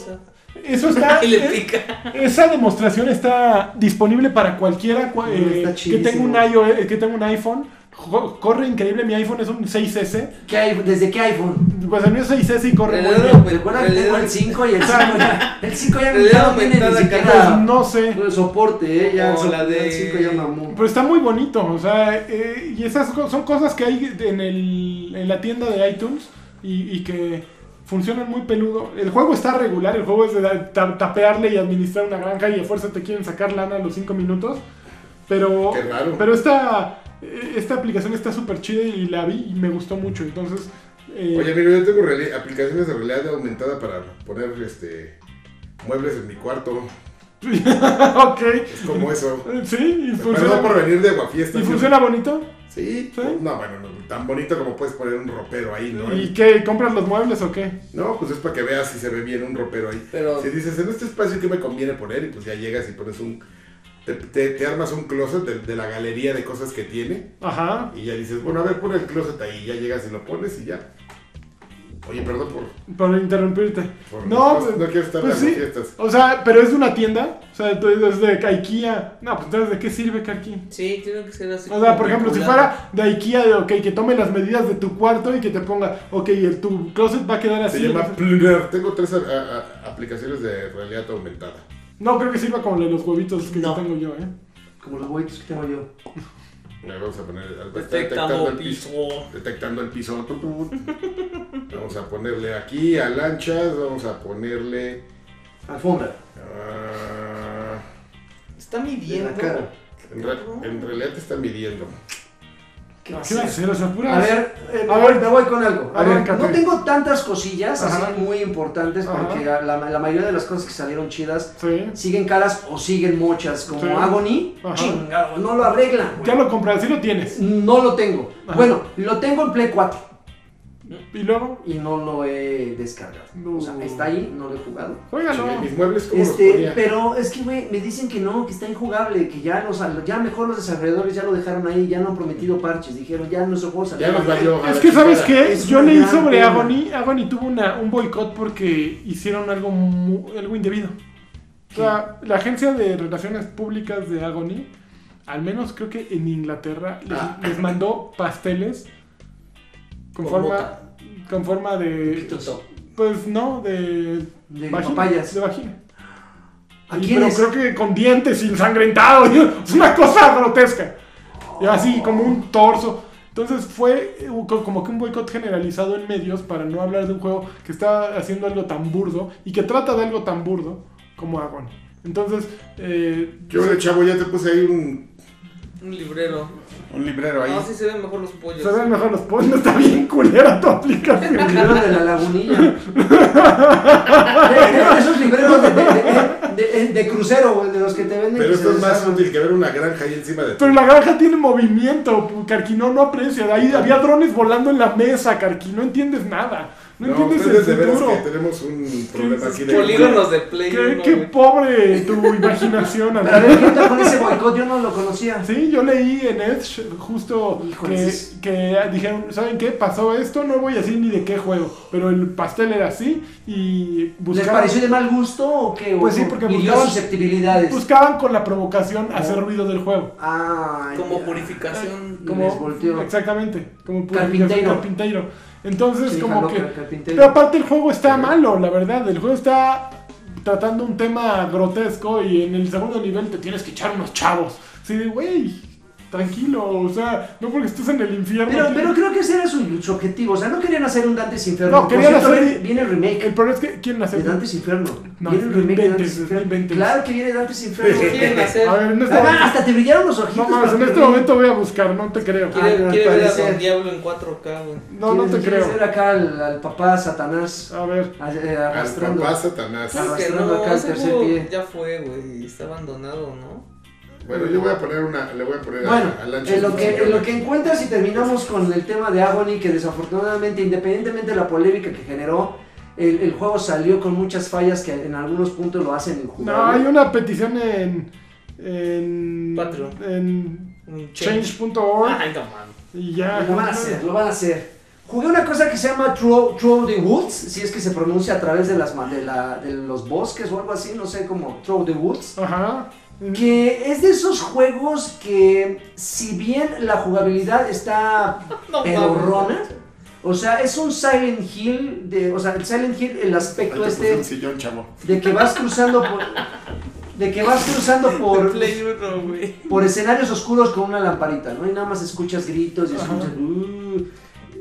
Eso está. Y le pica. esa demostración está disponible para cualquiera cua- Mm, eh, está que tenga un iOS, que tenga un iPhone. Corre increíble, mi iPhone es un 6S. ¿Qué hay? ¿Desde qué iPhone? Pues el mío es 6S y corre muy bien. aumentada. Recuerda que tengo el 5 y el 5 ya. El 5 ya, no tiene ni aumentada, Pues siquiera no sé. el soporte, ¿eh? Ya O el la de- del 5 ya mamó. Pero está muy bonito, o sea, eh, y esas son cosas que hay en, el, en la tienda de iTunes y, y que funcionan muy peludo. El juego está regular, el juego es de tapearle y administrar una granja y a fuerza te quieren sacar lana a los 5 minutos. Pero, Qué raro. pero esta, eh, esta aplicación está súper chida y la vi y me gustó mucho. Entonces, eh, Oye, amigo, yo tengo aplicaciones de realidad aumentada para poner este muebles en mi cuarto. ok. Es como eso. Sí, y Perdón funciona, por venir de Guafiesta. y funciona bonito. Sí, ¿Sí? no, bueno, no, tan bonito como puedes poner un ropero ahí, ¿no? ¿Y qué? ¿Compras los muebles o qué? No, pues es para que veas si se ve bien un ropero ahí. Pero Si dices, en este espacio, ¿qué me conviene poner? Y pues ya llegas y pones un... Te, te- te armas un closet de, de la galería de cosas que tiene. Ajá. Y ya dices, bueno, a ver, pon el closet ahí. Ya llegas y lo pones y ya. Oye, perdón por... Por interrumpirte. por No, no, no quiero estar pues en las sí. fiestas. O sea, pero es de una tienda. O sea, tú- es de IKEA. No, pues entonces, ¿de qué sirve Karki? sí, tiene que ser así. O sea, por ejemplo, si fuera de IKEA, de, ok, que tome las medidas de tu cuarto y que te ponga, ok, el, tu closet va a quedar Se así. llama entonces- Pluner. Tengo tres a- aplicaciones de realidad aumentada. No creo que sirva como los huevitos que No. tengo yo, ¿eh? Como los huevitos que tengo yo. Le vamos a poner... está Detectando el piso. detectando el piso. Vamos a ponerle aquí a lanchas, vamos a ponerle Alfombra. ah, Está En midiendo. la cara. en, re- en realidad te está midiendo. ¿Qué ¿Qué va a ver, eh, me, A voy, ver. me voy con algo. A A ver, no tengo tantas cosillas Ajá. así muy importantes porque la, la mayoría de las cosas que salieron chidas Sí. siguen caras o siguen mochas, como Sí. Agony. Ajá. Chingado, no lo arreglan. güey. Ya lo compras, sí lo tienes. No lo tengo. Ajá. Bueno, lo tengo en Play 4 Y luego, y no lo he descargado. No. O sea, está ahí, no lo he jugado. óigalo. Sí, mis muebles como Este, pero es que, güey, me dicen que no, que está injugable, que ya los, ya mejor los desarrolladores ya lo dejaron ahí, ya no han prometido parches, dijeron, ya nuestro juego salió. Ya nos valió. Es que, ¿sabes qué? Es Yo leí sobre pena. Agony. Agony tuvo una, un boicot porque hicieron algo, algo indebido. O sea, la agencia de relaciones públicas de Agony, al menos creo que en Inglaterra, les, Ah. les mandó pasteles con, Con forma, boca. con forma de... Pues no, de... De vagina, papayas. De vagina. Pero creo que con dientes y ensangrentado. Es una cosa grotesca. Y así, como un torso. Entonces fue co- como que un boicot generalizado en medios para no hablar de un juego que está haciendo algo tan burdo y que trata de algo tan burdo como Agony. Entonces, eh, Yo de chavo ya te puse ahí un, Un librero. un librero ahí. No, sí se ven mejor los pollos. se ven mejor los pollos. No está bien culera tu aplicación. El librero de la lagunilla. Eran esos libreros de, de, de- de- de crucero, de los que te venden. Pero esto es más útil que ver una granja ahí encima de ti. Pero la granja tiene movimiento. Carquino no aprecia. Ahí había drones volando en la mesa, Carquino. No entiendes nada. No, No, entiendes de el veras futuro. que tenemos un problema aquí de... Polígonos de Play Qué, 1, qué pobre tu imaginación, Andrés. ver, ¿qué onda con ese boicot? Yo no lo conocía. Sí, yo leí en Edge justo que, que dijeron, ¿saben qué? Pasó esto, no voy a decir ni de qué juego, pero el pastel era así y ¿Les buscaban, pareció de mal gusto o qué? ¿O Pues sí, por- porque buscaban- susceptibilidades. buscaban con la provocación hacer ruido del juego. Ah, Como ya. purificación. Les volteó. Exactamente, como Carpintero. carpintero. Entonces, Sí, como que... Pero aparte el juego está malo, la verdad. El juego está tratando un tema grotesco y en el segundo nivel te tienes que echar unos chavos. Así de, güey, tranquilo. O sea, no porque estés en el infierno. Pero, pero creo que ese era su, su objetivo. O sea, no querían hacer un Dante's Inferno. No, Por querían cierto, hacer- viene, el remake El problema es que quieren de hacer... Dante's Inferno. No, viene el remake de Dante's Inferno. Claro que viene Dante's Inferno. ¿Qué quieren hacer? A ver, en este Ah, momento... hasta te brillaron los ojitos. No mames, en este momento voy a buscar, no te creo. Quiere, ver a. Don Diablo en 4K, güey. No, no te ¿Quieres- quieres creo. ver acá al, al papá Satanás A ver, a- eh, Al arrastrando. papá Satanás. Arrastrando no, acá el tercer pie. ya fue, güey. Está abandonado, ¿no? Bueno, yo voy a poner una... Le voy a poner a- Bueno, a Lancho en lo, que, en lo que encuentras y terminamos con el tema de Agony, que desafortunadamente, independientemente de la polémica que generó, el, el juego salió con muchas fallas que en algunos puntos lo hacen no, injugable. hay una petición en... En... Patreon. En change. change.org Ay, no mames. y ya... Lo van a hacer, lo van a hacer. Jugué una cosa que se llama Through, Through the Woods, si es que se pronuncia a través de, las, de, la- de los bosques o algo así, no sé, como Through the Woods. Ajá. Que es de esos juegos que, si bien la jugabilidad está No pedorrona, o sea, es un Silent Hill, de, o sea, el Silent Hill, el aspecto este un sillón, chavo. de que vas cruzando por... De que vas cruzando por, Play 1, güey. por escenarios oscuros con una lamparita, ¿no? Y nada más escuchas gritos y escuchas... "Uh".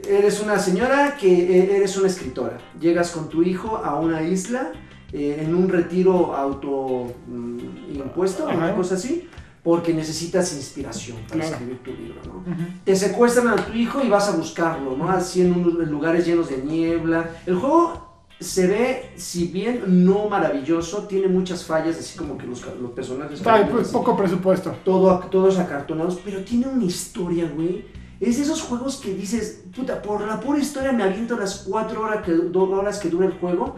eres una señora que eh, eres una escritora. Llegas con tu hijo a una isla eh, en un retiro auto mm, impuesto, una cosa así, porque necesitas inspiración para Claro. escribir tu libro, ¿no? Te secuestran a tu hijo y vas a buscarlo, ¿no? Así en, unos lugares llenos de niebla. El juego se ve, si bien no maravilloso, tiene muchas fallas, así como que los, los personajes... Está pues, poco presupuesto. todo, todos acartonados, pero tiene una historia, güey. Es de esos juegos que dices, puta, por la pura historia me aviento las cuatro horas que, dos horas que dura el juego.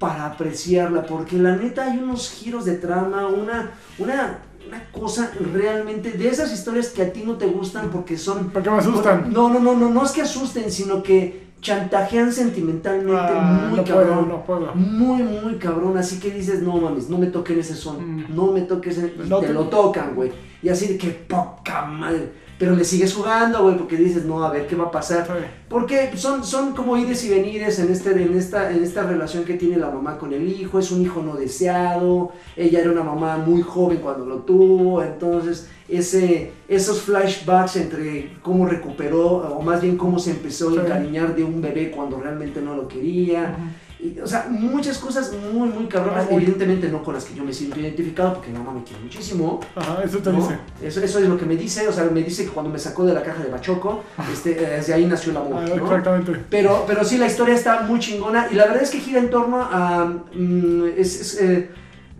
Para apreciarla, porque la neta hay unos giros de trama, una, una, una cosa realmente de esas historias que a ti no te gustan porque son... ¿Por qué me asustan? No, no, no, no, no es que asusten, sino que chantajean sentimentalmente Ah, muy no puedo, cabrón. no puedo. Muy, muy cabrón, así que dices, no mames, no me toquen ese son, Mm. no me toques ese... No te te- lo tocan, güey. Y así de que poca madre. Pero le sigues jugando, güey, porque dices, no, a ver qué va a pasar. Porque son, son como ires y venires en, este, en, esta, en esta relación que tiene la mamá con el hijo. Es un hijo no deseado. Ella era una mamá muy joven cuando lo tuvo. Entonces, ese, esos flashbacks entre cómo recuperó, o más bien cómo se empezó a encariñar de un bebé cuando realmente no lo quería. Y, o sea, muchas cosas muy, muy cabronas. Ah, Evidentemente no con las que yo me siento identificado, porque mi mamá me quiere muchísimo. Ajá, eso te ¿no? dice. Eso, eso es lo que me dice, o sea, me dice que cuando me sacó de la caja de Bachoco, este, eh, desde ahí nació el amor. Ah, ¿no? Exactamente. Pero, pero sí, la historia está muy chingona y la verdad es que gira en torno a... mm, es, es, eh,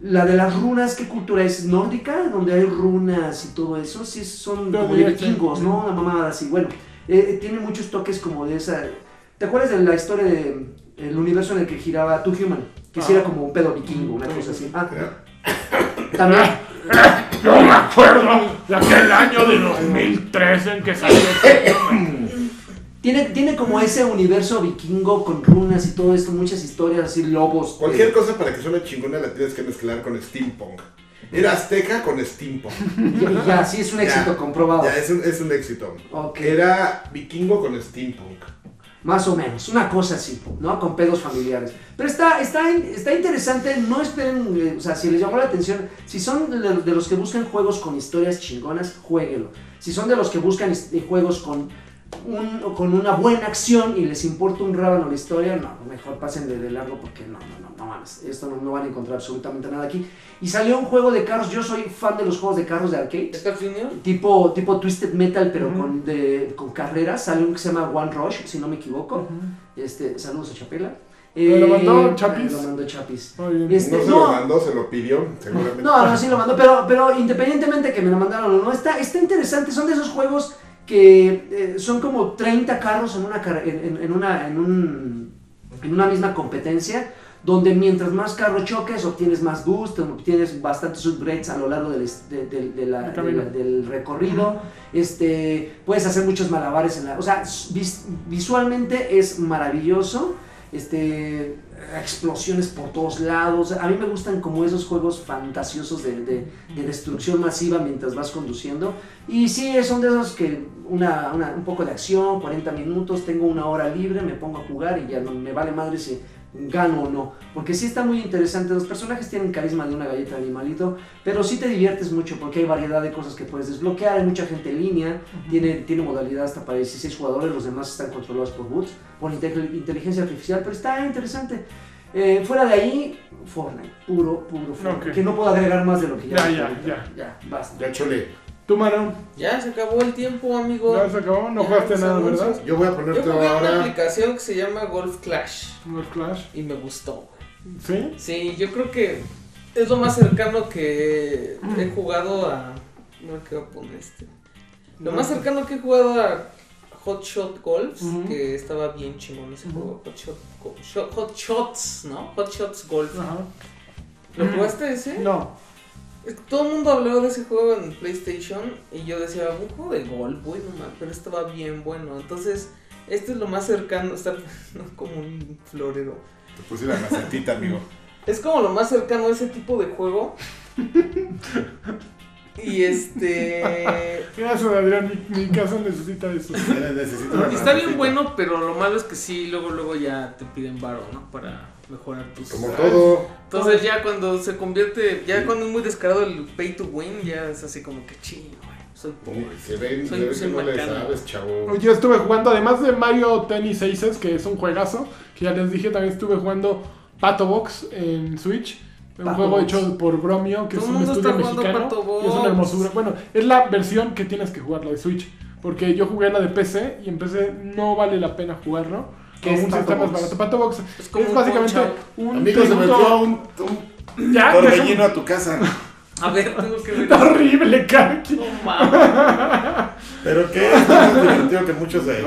la de las runas, ¿qué cultura es? ¿Nórdica? Donde hay runas y todo eso. Sí, son Yo como de vikingos, ¿no? Una mamada así. Bueno, eh, tiene muchos toques como de esa... ¿Te acuerdas de la historia de el universo en el que giraba Two Human? Que sí Ah. era como un pedo vikingo, una Sí, cosa sí, así. Ah, también. Yo me acuerdo de aquel año de 2013 en que salió. Tiene, tiene como ese universo vikingo con runas y todo esto, muchas historias así, lobos. Cualquier eh, cosa para que suene chingona la tienes que mezclar con steampunk. Era azteca con steampunk. Ya, ya, sí, es un Ya. éxito comprobado. Ya, es un, es un éxito. Ok. Era vikingo con steampunk. Más o menos, una cosa así, ¿no? Con pedos familiares. Pero está, está, está interesante, no esperen, eh, o sea, si les llamó la atención, si son de, de los que buscan juegos con historias chingonas, jueguenlo. Si son de los que buscan eh, juegos con, un, con una buena acción y les importa un rábano la historia, no, mejor pasen de, de largo porque no, no, no, no mames, esto no, no van a encontrar absolutamente nada aquí. Y salió un juego de carros, yo soy fan de los juegos de carros de arcade. Tipo, tipo Twisted Metal, pero con, de, con carreras. Sale un que se llama One Rush, si no me equivoco. Este, saludos a Chapela. ¿Me lo mandó Chapis? Lo mandó Chapis. Este, no se no. lo mandó, se lo pidió, seguramente. No, no, sí lo mandó, pero, pero independientemente que me lo mandaron o no, está, está interesante. Son de esos juegos que eh, son como 30 carros en una, en, una, en, un, en una misma competencia, donde mientras más carro choques, obtienes más boost, obtienes bastantes upgrades a lo largo del, es- de- de- de la- El camino. de la- del recorrido. Este, puedes hacer muchos malabares en la... O sea, vis- visualmente es maravilloso. Este, explosiones por todos lados. A mí me gustan como esos juegos fantasiosos de, de- de destrucción masiva mientras vas conduciendo. Y sí, son de esos que una, un poco de acción, 40 minutos, tengo una hora libre, me pongo a jugar y ya no me vale madre si gano o no. Porque sí está muy interesante. Los personajes tienen carisma de una galleta de animalito, pero sí te diviertes mucho porque hay variedad de cosas que puedes desbloquear. Hay mucha gente en línea, tiene, tiene modalidad hasta para 16 jugadores, los demás están controlados por bots, por inte- inteligencia artificial, pero está interesante. Eh, fuera de ahí, Fortnite, puro, puro Fortnite. Que no puedo agregar más de lo que ya. Ya, ya, ya. Ya, basta. Ya chole. Tú, Maro, Ya se acabó el tiempo, amigo. ya se acabó, no Ya, jugaste nada. ¿verdad? Yo voy a Yo ponerte jugué una ahora. aplicación que se llama Golf Clash Golf Clash. y me gustó. ¿Sí? Sí, yo creo que es lo más cercano que he jugado a. No qué voy a poner este. Lo más cercano que he jugado a Hot Shot Golf, que estaba bien chingón ese juego. Hot, Shot, Go- Shot- Hot Shots, ¿no? Hot Shots Golf. ¿Lo jugaste ese? No. Todo el mundo hablaba de ese juego en PlayStation y yo decía, un juego de golf, bueno, man, pero estaba bien bueno. Entonces, este es lo más cercano, está como un florero. Te puse la macetita, amigo. Es como lo más cercano a ese tipo de juego. y este. Gracias, Adrián, mi, mi casa necesita eso. Necesito está bien bueno, pero lo malo es que sí, luego, luego ya te piden varo, ¿no? Para mejorar tus. Como todo. Entonces, ya cuando se convierte, ya cuando es muy descarado el pay to win, ya es así como que chingo, güey, soy pobre. Se ven, Soy- se ven soy que no le macano. sabes, chavo. Yo estuve jugando, además de Mario Tennis Aces, que es un juegazo, que ya les dije, también estuve jugando Pato Box en Switch. Un Pato juego Box. hecho por Bromio, que Todo es un mundo estudio mexicano. Pato Y es una hermosura. Bueno, es la versión que tienes que jugar, la de Switch. Porque yo jugué la de PC y en PC no vale la pena jugarlo. ¿Qué Con es un sistema Box? barato. Pato Box Es es, como un básicamente un Amigo, se tributo- metió un, un Ya, torbellino a tu casa. A ver, tengo que ver. Está horrible, Karki. No mames. ¿Pero qué? Es más divertido que muchos de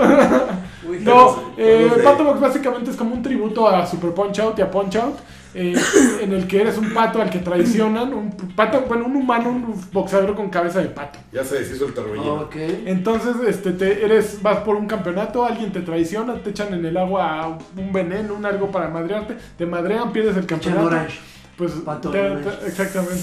Uy, No, eh, Pato Box básicamente es como un tributo a Super Punch Out y a Punch Out, eh, en el que eres un pato al que traicionan, un pato, bueno, un humano, un boxeador con cabeza de pato. Ya se deshizo el torbellino. Ok. Entonces, este, te, eres, vas por un campeonato, alguien te traiciona, te echan en el agua un veneno, un algo para madrearte, te madrean, pierdes el campeonato. Pues, Pato te- exactamente.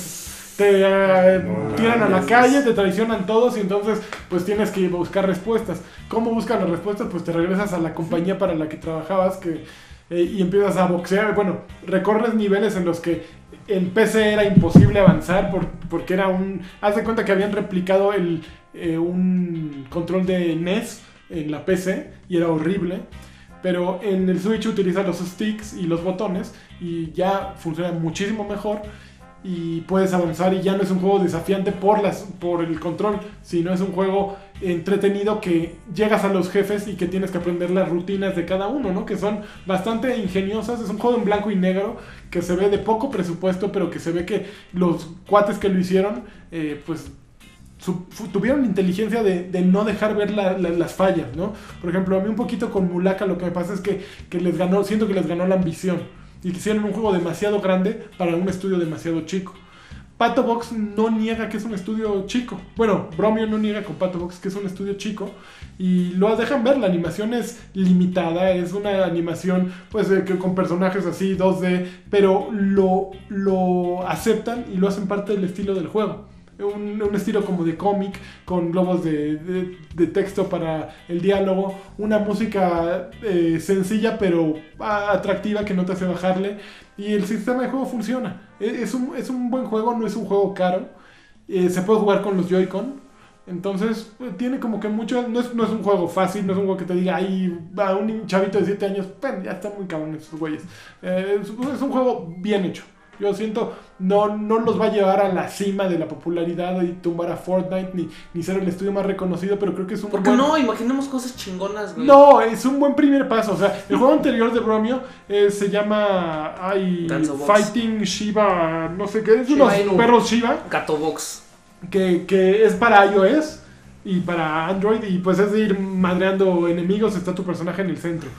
Te eh, No tiran a la calle, te traicionan todos y entonces pues tienes que buscar respuestas. ¿Cómo buscas las respuestas? Pues te regresas a la compañía para la que trabajabas que, eh, y empiezas a boxear. Bueno, recorres niveles en los que en PC era imposible avanzar por- porque era un... Haz de cuenta que habían replicado el, eh, un control de NES en la PC y era horrible. pero en el Switch utiliza los sticks y los botones y ya funciona muchísimo mejor y puedes avanzar y ya no es un juego desafiante por, las, por el control, sino es un juego entretenido que llegas a los jefes y que tienes que aprender las rutinas de cada uno, ¿no? Que son bastante ingeniosas, es un juego en blanco y negro que se ve de poco presupuesto, pero que se ve que los cuates que lo hicieron, eh, pues tuvieron inteligencia de, no dejar ver la- la- las fallas, ¿no? Por ejemplo, a mí un poquito con Mulaka lo que me pasa es que, les ganó, siento que les ganó la ambición y hicieron un juego demasiado grande para un estudio demasiado chico. Pato Box no niega que es un estudio chico. Bueno, Bromio no niega con Pato Box que es un estudio chico. Y lo dejan ver, la animación es limitada, es una animación pues que con personajes así 2D, pero lo, lo aceptan y lo hacen parte del estilo del juego. Un, estilo como de cómic, con globos de, texto para el diálogo, una música eh, sencilla pero atractiva que no te hace bajarle. Y el sistema de juego funciona. E- Es un, es un buen juego, no es un juego caro. Eh, se puede jugar con los Joy-Con. Entonces, eh, tiene como que mucho. No es, no es un juego fácil, no es un juego que te diga, ay, a un chavito de 7 años, ya están muy cabrones esos güeyes. Eh, es, es un juego bien hecho. Yo siento, no, no los va a llevar a la cima de la popularidad y tumbar a Fortnite, ni, ni ser el estudio más reconocido, pero creo que es un ¿Por qué buen- no? Imaginemos cosas chingonas, güey. no, es un buen primer paso. O sea, el juego anterior de Bromio eh, se llama ay. Fighting Shiba, no sé qué, es Shiba unos Inu. perros Shiba Gato Box. que, que es para iOS y para Android y pues es de ir madreando enemigos, está tu personaje en el centro.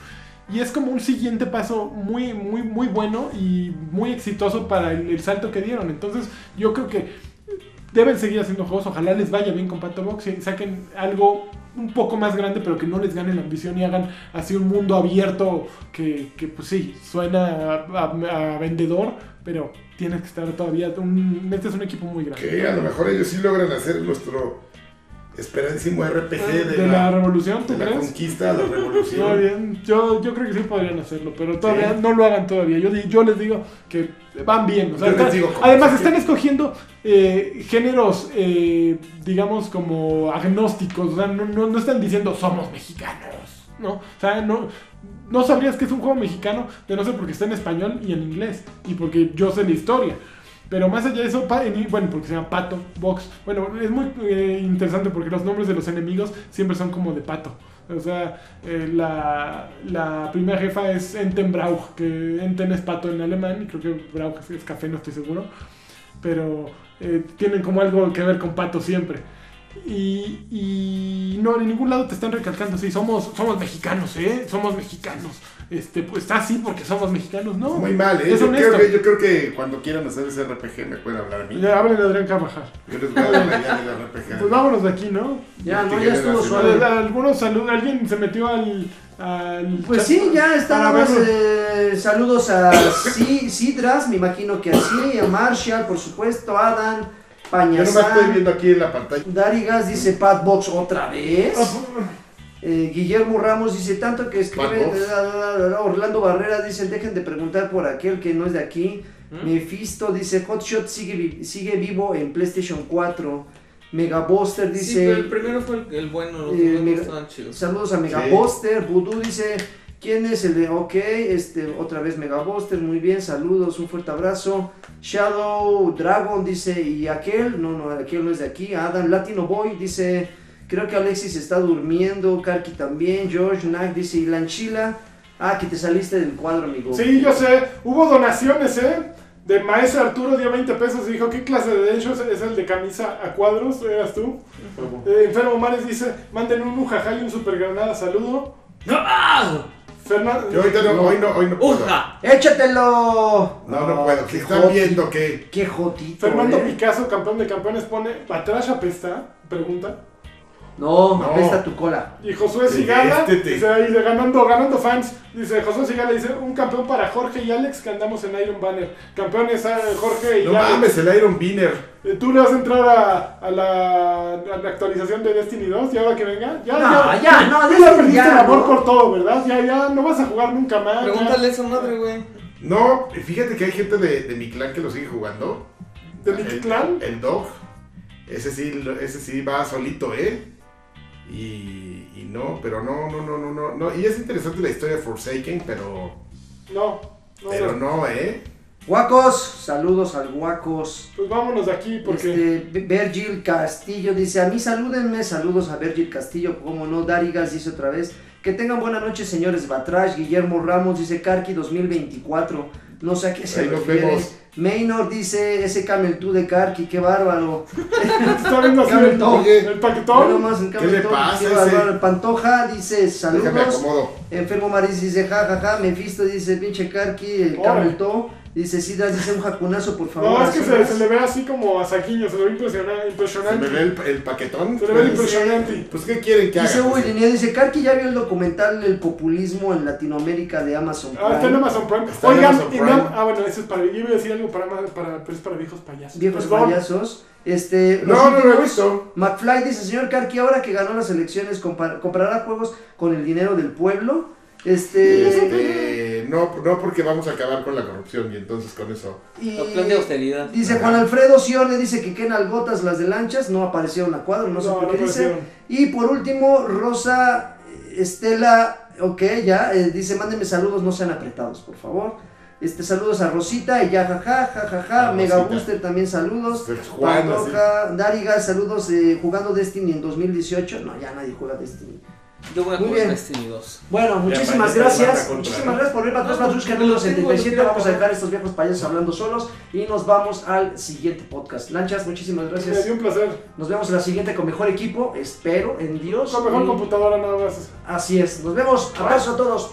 Y es como un siguiente paso muy, muy, muy bueno y muy exitoso para el, salto que dieron. Entonces yo creo que deben seguir haciendo juegos, ojalá les vaya bien con Pato Box y saquen algo un poco más grande, pero que no les gane la ambición y hagan así un mundo abierto que, que, pues sí, suena a, vendedor, pero tienes que estar todavía, este es un equipo muy grande. Que a lo mejor ellos sí logran hacer nuestro esperadísimo RPG de, de la, la, revolución, ¿tú de la conquista, la revolución. bien, yo, yo creo que sí podrían hacerlo, pero todavía Sí. no lo hagan todavía. Yo, yo les digo que van bien. o sea, Yo les están- digo cómo además están escogiendo eh, géneros, eh, digamos, como agnósticos. O sea, no, no, no están diciendo somos mexicanos. ¿no? O sea, no, no sabrías que es un juego mexicano de no ser porque está en español y en inglés. Y porque yo sé la historia. Pero más allá de eso, bueno, porque se llama Pato, Box. Bueno, es muy eh, interesante porque los nombres de los enemigos siempre son como de pato. O sea, eh, la, la primera jefa es Entenbrauch, que Enten es pato en alemán y creo que Brauch es café, no estoy seguro. Pero eh, tienen como algo que ver con pato siempre. Y, y no, en ningún lado te están recalcando, sí, somos, somos mexicanos, ¿eh? Somos mexicanos. Este, pues está así porque somos mexicanos, ¿no? Muy mal, ¿eh? Es Yo creo, que, yo creo que cuando quieran hacer ese RPG me pueden hablar a mí. Ya hablen de Adrián Carvajal. Yo les voy a dar la llave del RPG. Pues vámonos de aquí, ¿no? Ya, no, ya estuvo suave. Algunos saludos, alguien se metió al. al Pues chat sí, ya está más. eh, saludos a Cidras, me imagino que así, a Marshall, por supuesto, Adam, Yo nomás estoy Pañazán. viendo aquí en la pantalla. Darigas dice Pat Box otra vez. Eh, Guillermo Ramos dice tanto que escribe. Orlando Barrera dice dejen de preguntar por aquel que no es de aquí. ¿Mm? Mephisto dice Hotshot sigue, vi- sigue vivo en PlayStation 4. Megabuster Sí, dice. pero el primero fue el, el bueno, los Eh, no estaban chidos. Saludos a Megabuster. Voodoo dice. ¿Quién es el de OK? Este, otra vez Megabuster. Muy bien, saludos, un fuerte abrazo. Shadow Dragon dice. ¿Y aquel? No, no, aquel no es de aquí. Adam Latino Boy dice. Creo que Alexis está durmiendo. Karki también. George Knack dice. ¿Y Lanchila? Ah, que te saliste del cuadro, amigo. Sí, yo sé. Hubo donaciones, ¿eh? De maestro Arturo dio 20 pesos y dijo: ¿Qué clase de derechos es el de camisa a cuadros? ¿Eras tú? Eh, Enfermo Mares dice: Manden un ujaja y un super granada. Saludo. ¡Ah! Fernando. Yo ahorita no, hoy no, hoy no puedo. ¡Uja! ¡Échatelo! No, no puedo. Si están viendo que. Qué jotito. Fernando eh. Picasso, campeón de campeones, pone: ¿Atrás apesta? Pregunta. No, No. apesta tu cola. Y Josué Sigala, este te- dice ganando, ganando fans, dice Josué Sigala, dice un campeón para Jorge y Alex que andamos en Iron Banner. Campeones eh, Jorge y No Alex. mames, el Iron Binner. Eh, ¿Tú le vas a entrar a, a la, a la actualización de Destiny 2 y ahora que venga? Ya, No, ya, no, ya le perdiste ya, el amor ¿no? por todo, ¿verdad? Ya, ya, no vas a jugar nunca más. ya. Pregúntale a esa madre, güey. No, fíjate que hay gente de, de mi clan que lo sigue jugando. ¿De mi el, clan? El Dog. Ese sí, ese sí va solito, ¿eh? Y, y no, pero no, no, no, no, no, no. Y es interesante la historia de Forsaken, pero, No, no, pero no. no, ¿eh? Guacos, saludos al Guacos. Pues vámonos de aquí porque. Este, Virgil Castillo dice, a mí salúdenme, saludos a Virgil Castillo, como no, Darigas dice otra vez, que tengan buena noche señores Batrash, Guillermo Ramos dice Karki 2024, no sé a qué se Ahí nos refiere. vemos. Maynor dice, ese Camel 2 de Karki, qué bárbaro. Está viendo así Camel el. Oye, el paquetón. nomás en Camel le Toe, pasa qué ese? bárbaro. Pantoja dice, saludos. acomodo. Enfermo Maris dice, ja, ja, ja, Mephisto dice, pinche Karki, el. Camel Toe. Dice, Sidras dice un jacunazo, por favor. No, es que se, Azuras". se le ve así como a Saquiño, se le ve impresiona- ¿Se impresionante. me ve el, el paquetón? Se le ve Pues, impresionante. Pues, ¿qué quieren que haga? Dice Hugo Pues, dice, Karki ya vio el documental El populismo en Latinoamérica de Amazon Ah, está en Prime. Amazon Prime. Está en Oigan, Amazon Prime. Am- ah, bueno, eso es para. Yo iba a decir algo para, para, pero es para viejos payasos. Viejos Perdón. payasos. Este, No, no lo he visto. McFly dice, señor Karki, ahora que ganó las elecciones, comprará juegos con el dinero del pueblo. Este, Este, no, no porque vamos a acabar con la corrupción y entonces con eso. y plan de austeridad. dice Ajá. Juan Alfredo Sione, dice que qué nalgotas las de lanchas, no aparecieron a cuadro, no sé No, por qué no dice. Y por último, Rosa Estela, ok, ya, eh, dice, mándenme saludos, no sean apretados, por favor. Este, saludos a Rosita y ya, jaja, jajaja, A Mega Rosita. Booster también saludos. Pues, Juan. Pantoja, Dariga, saludos, eh, jugando Destiny en 2018. No, ya nadie juega Destiny. Yo voy a Muy jugar bien. Destiny 2. Bueno, muchísimas gracias. Muchísimas ¿no? gracias por ver Patrón No, Patrushka no, número lo tengo, lo 77. quiero Vamos a dejar estos viejos payasos hablando solos y nos vamos al siguiente podcast. Lanchas, muchísimas Me gracias. dio un placer. Nos vemos en la siguiente con mejor equipo. Espero en Dios. Con mejor Y computadora nada más. Así es. Nos vemos. Abrazo a todos.